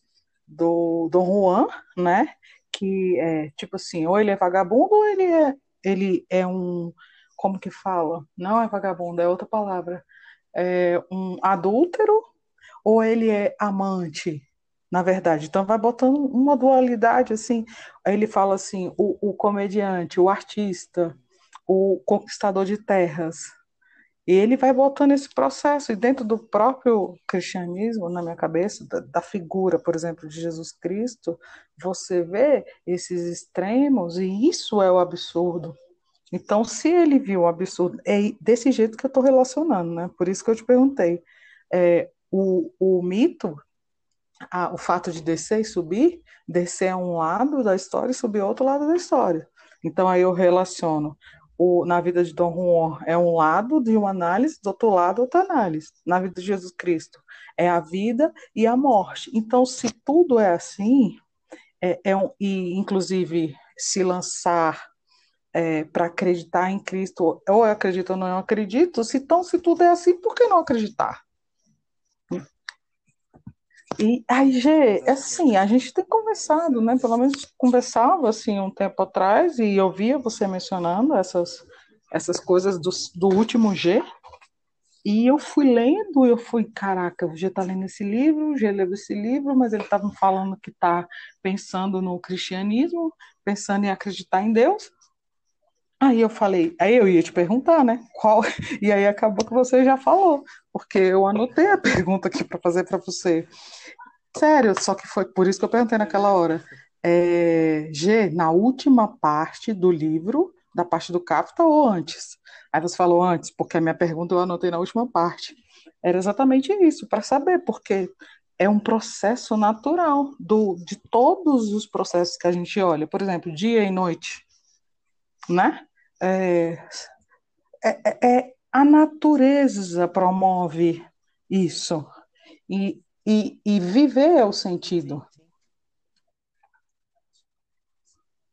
do Dom Juan, né, que é tipo assim, ou ele é vagabundo ou ele é ele é um como que fala? Não é vagabundo, é outra palavra. É um adúltero ou ele é amante, na verdade. Então vai botando uma dualidade assim. Ele fala assim, o, o comediante, o artista, o conquistador de terras. E ele vai botando esse processo, e dentro do próprio cristianismo, na minha cabeça, da, da, figura, por exemplo, de Jesus Cristo, você vê esses extremos, e isso é o absurdo. Então, se ele viu o absurdo, é desse jeito que eu estou relacionando, né? Por isso que eu te perguntei. É, o, o mito, o fato de descer e subir, descer a um lado da história e subir outro lado da história. Então, aí eu relaciono o, na vida de Dom Juan é um lado de uma análise, do outro lado outra análise. Na vida de Jesus Cristo é a vida e a morte. Então, se tudo é assim, é, é um, e inclusive se lançar é, para acreditar em Cristo, ou eu acredito ou não acredito, se, então se tudo é assim, por que não acreditar? E aí, Gê, assim, a gente tem conversado, né? Pelo menos conversava assim um tempo atrás e eu via você mencionando essas, essas coisas do, do último G. E eu fui lendo, eu fui, caraca, o G está lendo esse livro, o G leu esse livro, mas ele estava falando que está pensando no cristianismo, pensando em acreditar em Deus. Aí eu falei, aí eu ia te perguntar, né? Qual? E aí acabou que você já falou, porque eu anotei a pergunta aqui para fazer para você. Sério, só que foi por isso que eu perguntei naquela hora. É, G, na última parte do livro, da parte do Kafta ou antes? Aí você falou antes, porque a minha pergunta eu anotei na última parte. Era exatamente isso, para saber, porque é um processo natural do, de todos os processos que a gente olha. Por exemplo, dia e noite, né? É, é, é, a natureza promove isso. E e, e viver é o sentido. Sim, sim.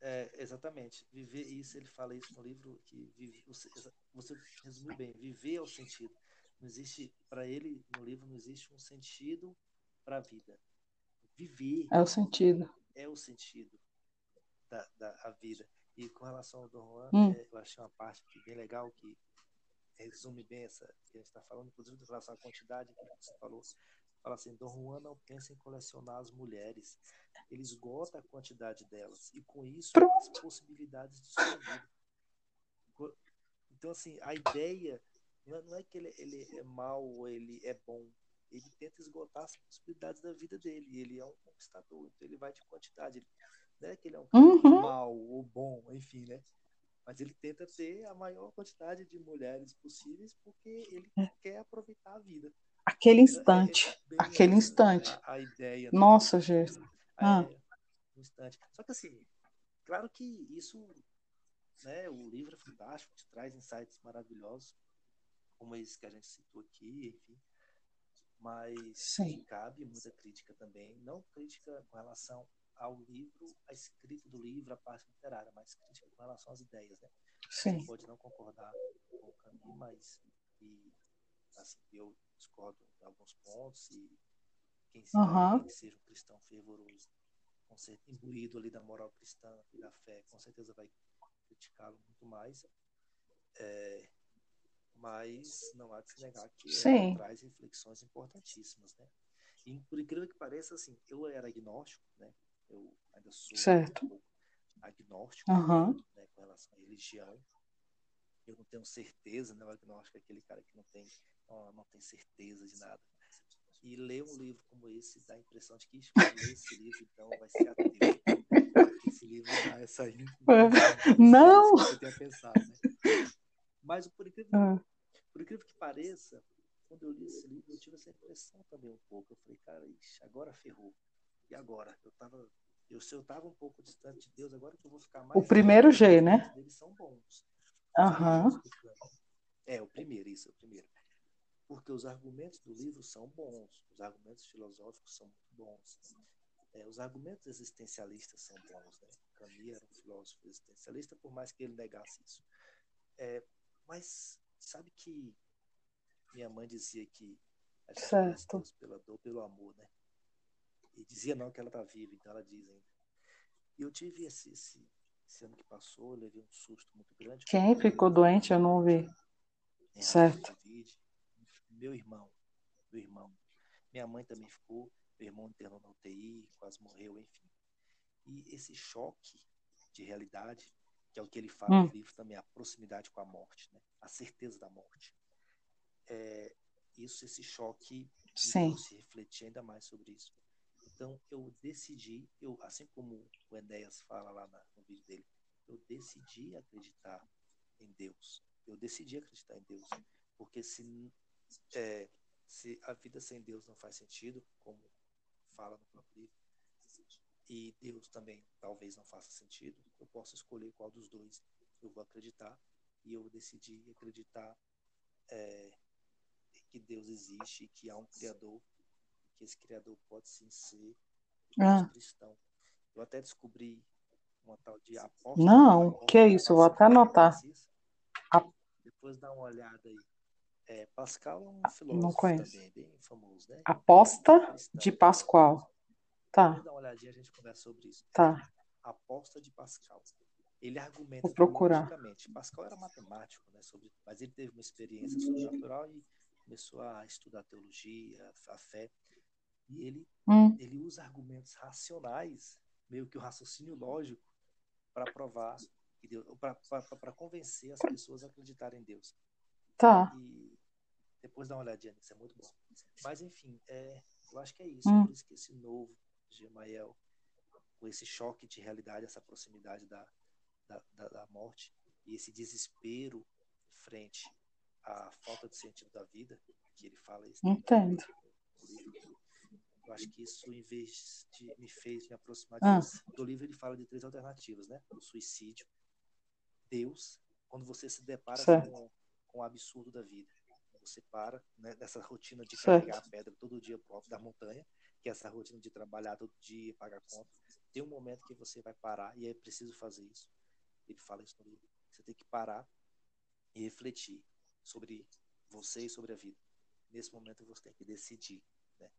É, exatamente. Viver isso, ele fala isso no livro que vive, você, você resumiu bem. Viver é o sentido. Não existe para ele no livro não existe um sentido para a vida. Viver é o sentido. É o sentido da, da vida. E com relação ao Dom Juan, hum. é, eu achei uma parte bem legal que resume bem essa que a gente está falando, inclusive com relação à quantidade que você falou. Fala assim, Dom Juan não pensa em colecionar as mulheres. Ele esgota a quantidade delas. E com isso, Pronto. as possibilidades de sua. Então, assim, a ideia não é, é que ele, ele é mau ou ele é bom. Ele tenta esgotar as possibilidades da vida dele. Ele é um conquistador. Então, ele vai de quantidade. Ele, não é que ele é um uhum. mau ou bom, enfim, né? Mas ele tenta ter a maior quantidade de mulheres possíveis porque ele é. quer aproveitar a vida aquele instante. É, é aquele instante. A, a ideia. Nossa, gente. Ah. um instante. Só que assim, claro que isso, né, o livro é fantástico, te traz insights maravilhosos, como esse que a gente citou aqui, enfim. Mas Sim. cabe muita crítica também, não crítica com relação ao livro, a escrita do livro, a parte literária, mas crítica com relação às ideias, né? Sim. Você pode não concordar com o caminho, mas e, assim, eu discordo em alguns pontos e quem se uhum. que seja um cristão fervoroso, com certeza, imbuído ali da moral cristã e da fé, com certeza vai criticá-lo muito mais. É, mas não há de se negar que traz reflexões importantíssimas, né? E por incrível que pareça, assim, eu era agnóstico, né? Eu ainda sou certo. Agnóstico uhum. né, com relação à religião. Eu não tenho certeza, né? O agnóstico é aquele cara que não tem não, não tem certeza de nada. E ler um livro como esse dá a impressão de que ler esse livro, então, vai ser ateu. Esse livro dá essa Não! Você tenha pensado, né? Mas por incrível, ah. por incrível que pareça, quando eu li esse livro, eu tive essa impressão também um pouco. Eu falei, cara, ixi, agora ferrou. E agora? Eu tava. Eu, se eu tava um pouco distante de Deus, agora que eu vou ficar mais. O primeiro G, né? Eles são bons. Uhum. É, o primeiro, isso, é o primeiro porque os argumentos do livro são bons, os argumentos filosóficos são bons. É, os argumentos existencialistas são bons. Né? Camus era um filósofo existencialista, por mais que ele negasse isso. É, mas sabe que minha mãe dizia que a gente certo. Deus pela dor, pelo amor, né? E dizia não que ela está viva, então ela diz ainda. E eu tive esse, esse, esse, ano que passou, eu levei um susto muito grande. Quem ficou doente, eu não vi. Certo. COVID, meu irmão, meu irmão. Minha mãe também ficou, meu irmão internou na UTI, quase morreu, enfim. E esse choque de realidade, que é o que ele fala hum. no livro também, a proximidade com a morte, né? a certeza da morte. É, isso, esse choque, se refletir ainda mais sobre isso. Então, eu decidi, eu, assim como o Enéas fala lá no vídeo dele, eu decidi acreditar em Deus. Eu decidi acreditar em Deus. Porque se, é, se a vida sem Deus não faz sentido, como fala no próprio livro, e Deus também talvez não faça sentido, eu posso escolher qual dos dois eu vou acreditar. E eu decidi acreditar é, que Deus existe, que há um Criador que esse criador pode sim ser ah. cristão. Eu até descobri uma tal de apóstolo. Não, que é isso, eu vou até anotar. A... Depois dá uma olhada aí. É, Pascal é um ah, filósofo também, bem famoso, né? Aposta de Pascoal. Tá. Depois dá uma olhadinha, a gente conversa sobre isso. Tá. Aposta de Pascal. Ele argumenta procurar. Pascal era matemático, né, sobre, mas ele teve uma experiência sobrenatural e começou a estudar teologia, a fé. E ele, hum. ele usa argumentos racionais, meio que o raciocínio lógico, para provar que Deus, para convencer as pessoas a acreditarem em Deus. Tá. E depois dá uma olhadinha nisso, é muito bom. Mas enfim, é, eu acho que é isso. Hum. Por isso que esse novo Gemael, com esse choque de realidade, essa proximidade da, da, da, da morte e esse desespero frente à falta de sentido da vida, que ele fala isso. Entendo. Eu acho que isso, em vez de me fez me aproximar ah. disso. Do livro ele fala de três alternativas, né? O suicídio, Deus, quando você se depara com, com o absurdo da vida. Você para né, nessa rotina de certo. carregar a pedra todo dia da montanha, que é essa rotina de trabalhar todo dia, pagar conta. Tem um momento que você vai parar e é preciso fazer isso. Ele fala isso no livro. Você tem que parar e refletir sobre você e sobre a vida. Nesse momento você tem que decidir, né?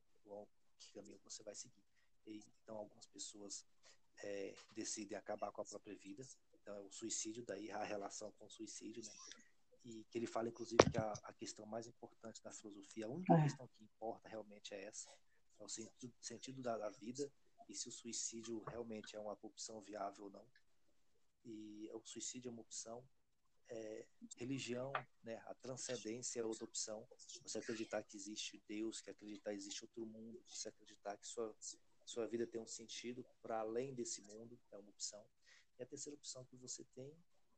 Que caminho você vai seguir. E, então, algumas pessoas é, decidem acabar com a própria vida. Então, é o suicídio, daí a relação com o suicídio, né? E que ele fala, inclusive, que a, a questão mais importante da filosofia, a única é. questão que importa realmente é essa, é o sentido, sentido da, da, vida e se o suicídio realmente é uma opção viável ou não. E o suicídio é uma opção é, religião, né, a transcendência é outra opção. Você acreditar que existe Deus, que acreditar que existe outro mundo, você acreditar que sua, sua vida tem um sentido para além desse mundo, é uma opção. E a terceira opção que você tem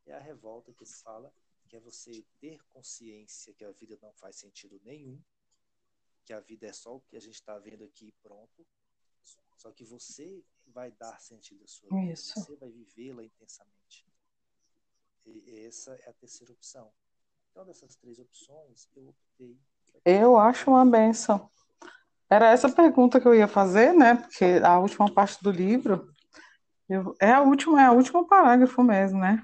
é a revolta que ele fala, que é você ter consciência que a vida não faz sentido nenhum, que a vida é só o que a gente está vendo aqui pronto, só que você vai dar sentido à sua vida, Isso. você vai vivê-la intensamente. E essa é a terceira opção. Então, dessas três opções, eu optei. Eu acho uma benção. Era essa pergunta que eu ia fazer, né? Porque a última parte do livro eu, é a última, é a última parágrafo mesmo, né?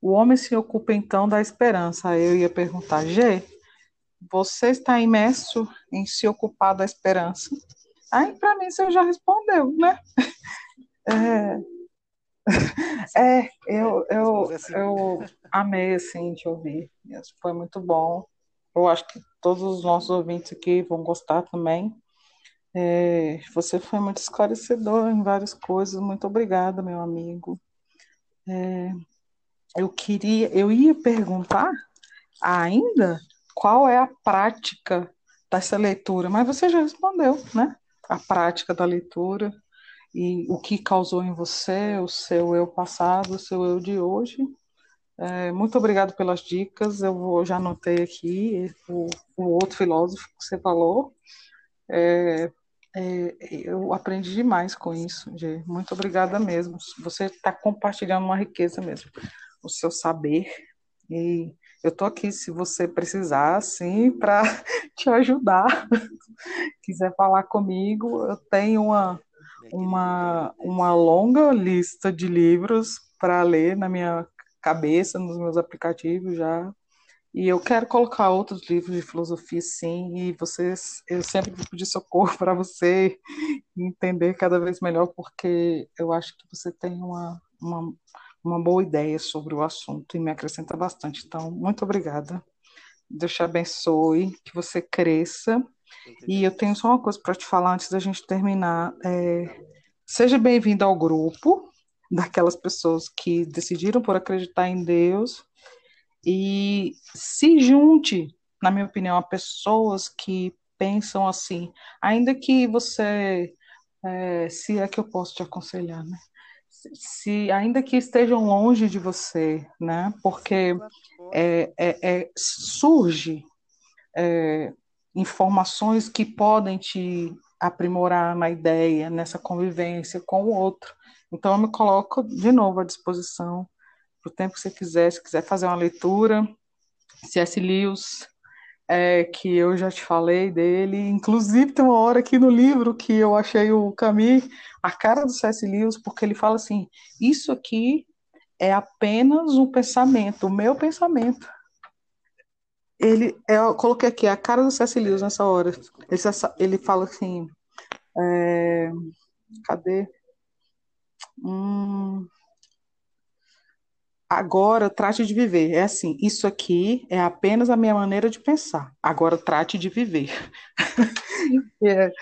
O homem se ocupa então da esperança. Aí eu ia perguntar, G, você está imerso em se ocupar da esperança? Aí para mim você já respondeu, né? É, é, eu, eu, eu amei, assim, de ouvir. Foi muito bom. Eu acho que todos os nossos ouvintes aqui vão gostar também. É, você foi muito esclarecedor em várias coisas. Muito obrigada, meu amigo. É, eu queria, eu ia perguntar ainda qual é a prática dessa leitura, mas você já respondeu, né? A prática da leitura e o que causou em você, o seu eu passado, o seu eu de hoje. É, muito obrigado pelas dicas. Eu vou, já anotei aqui o, o outro filósofo que você falou. É, é, eu aprendi demais com isso, Gê. Muito obrigada mesmo. Você está compartilhando uma riqueza mesmo, o seu saber. E eu estou aqui se você precisar, assim, para te ajudar. Quiser falar comigo, eu tenho uma uma, uma longa lista de livros para ler na minha cabeça, nos meus aplicativos já. E eu quero colocar outros livros de filosofia, sim, e vocês, eu sempre vou pedir socorro para você entender cada vez melhor, porque eu acho que você tem uma, uma, uma boa ideia sobre o assunto e me acrescenta bastante. Então, muito obrigada. Deus te abençoe, que você cresça. E eu tenho só uma coisa para te falar antes da gente terminar. É, seja bem-vindo ao grupo daquelas pessoas que decidiram por acreditar em Deus e se junte, na minha opinião, a pessoas que pensam assim, ainda que você, é, se é que eu posso te aconselhar, né? Se ainda que estejam longe de você, né? Porque é, é, é surge é, informações que podem te aprimorar na ideia, nessa convivência com o outro. Então, eu me coloco de novo à disposição para o tempo que você quiser, se quiser fazer uma leitura. C.S. Lewis, é, que eu já te falei dele. Inclusive, tem uma hora aqui no livro que eu achei o Camus, a cara do C.S. Lewis, porque ele fala assim: Isso aqui é apenas um pensamento, o meu pensamento. Ele, eu coloquei aqui a cara do C.S. Lewis nessa hora. Ele, ele fala assim: é, Cadê? Hum, Agora trate de viver. É assim, isso aqui é apenas a minha maneira de pensar. Agora trate de viver. é,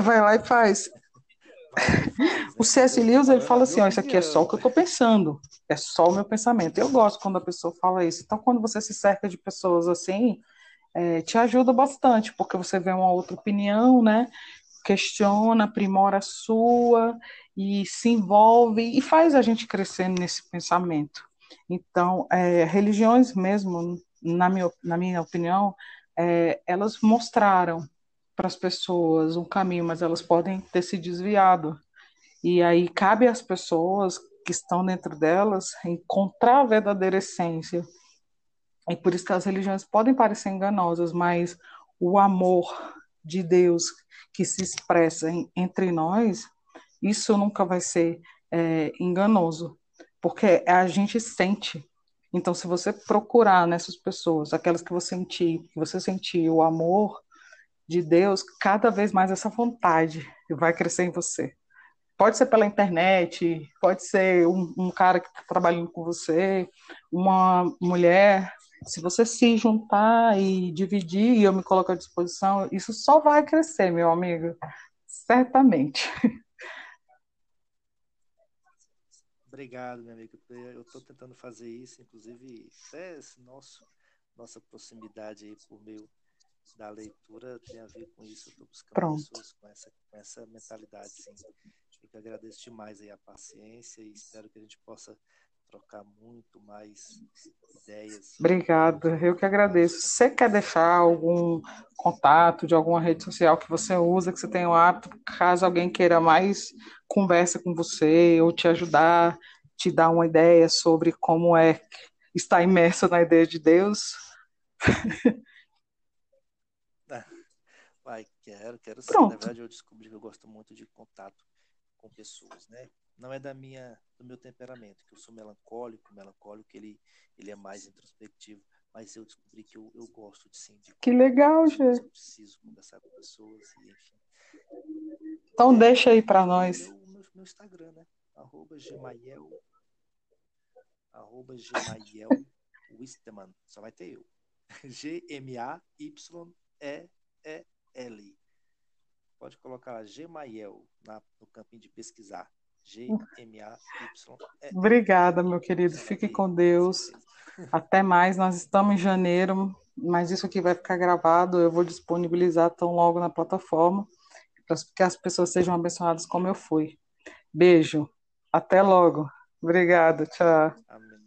vai lá e faz. O C.S. Lewis ele fala assim, ó, isso aqui é só o que eu estou pensando, é só o meu pensamento. Eu gosto quando a pessoa fala isso. Então, quando você se cerca de pessoas assim, é, te ajuda bastante, porque você vê uma outra opinião, né? Questiona, aprimora a sua e se envolve e faz a gente crescer nesse pensamento. Então, é, religiões mesmo, na minha, na minha opinião, é, elas mostraram para as pessoas um caminho, mas elas podem ter se desviado. E aí cabe às pessoas que estão dentro delas encontrar a verdadeira essência. E por isso que as religiões podem parecer enganosas, mas o amor de Deus que se expressa em, entre nós isso nunca vai ser é, enganoso, porque a gente sente. Então, se você procurar nessas pessoas, aquelas que você sentir, que você sentir o amor de Deus, cada vez mais essa vontade vai crescer em você. Pode ser pela internet, pode ser um, um cara que está trabalhando com você, uma mulher. Se você se juntar e dividir, e eu me coloco à disposição, isso só vai crescer, meu amigo. Certamente. Obrigado, meu amigo. Eu estou tentando fazer isso, inclusive, esse nosso, nossa proximidade aí por meio da leitura tem a ver com isso. Estou buscando Pronto. pessoas com essa, com essa mentalidade, sim. Eu agradeço demais aí a paciência e espero que a gente possa trocar muito mais ideias. Obrigada, eu que agradeço. Você quer deixar algum contato de alguma rede social que você usa, que você tem o hábito, caso alguém queira mais conversa com você ou te ajudar, te dar uma ideia sobre como é estar imerso na ideia de Deus? Vai, quero, quero sim. Pronto. Na verdade, eu descobri que eu gosto muito de contato com pessoas, né? não é da minha do meu temperamento, que eu sou melancólico, melancólico, ele ele é mais introspectivo, mas eu descobri que eu, eu gosto de sim. De que legal, gente. Eu preciso conversar com pessoas e enfim. Então é, deixa aí para nós. Meu, meu, meu, Instagram, né? Arroba Gmael arroba Gmael Wisteman, só vai ter eu. G-M-A-Y-E-E-L. Pode colocar lá Gmael na, no campinho de pesquisar. G-M-A-Y. Obrigada, meu querido. Fique com Deus. Até mais. Nós estamos em janeiro, mas isso aqui vai ficar gravado. Eu vou disponibilizar tão logo na plataforma para que as pessoas sejam abençoadas como eu fui. Beijo. Até logo. Obrigada. Tchau. Amém.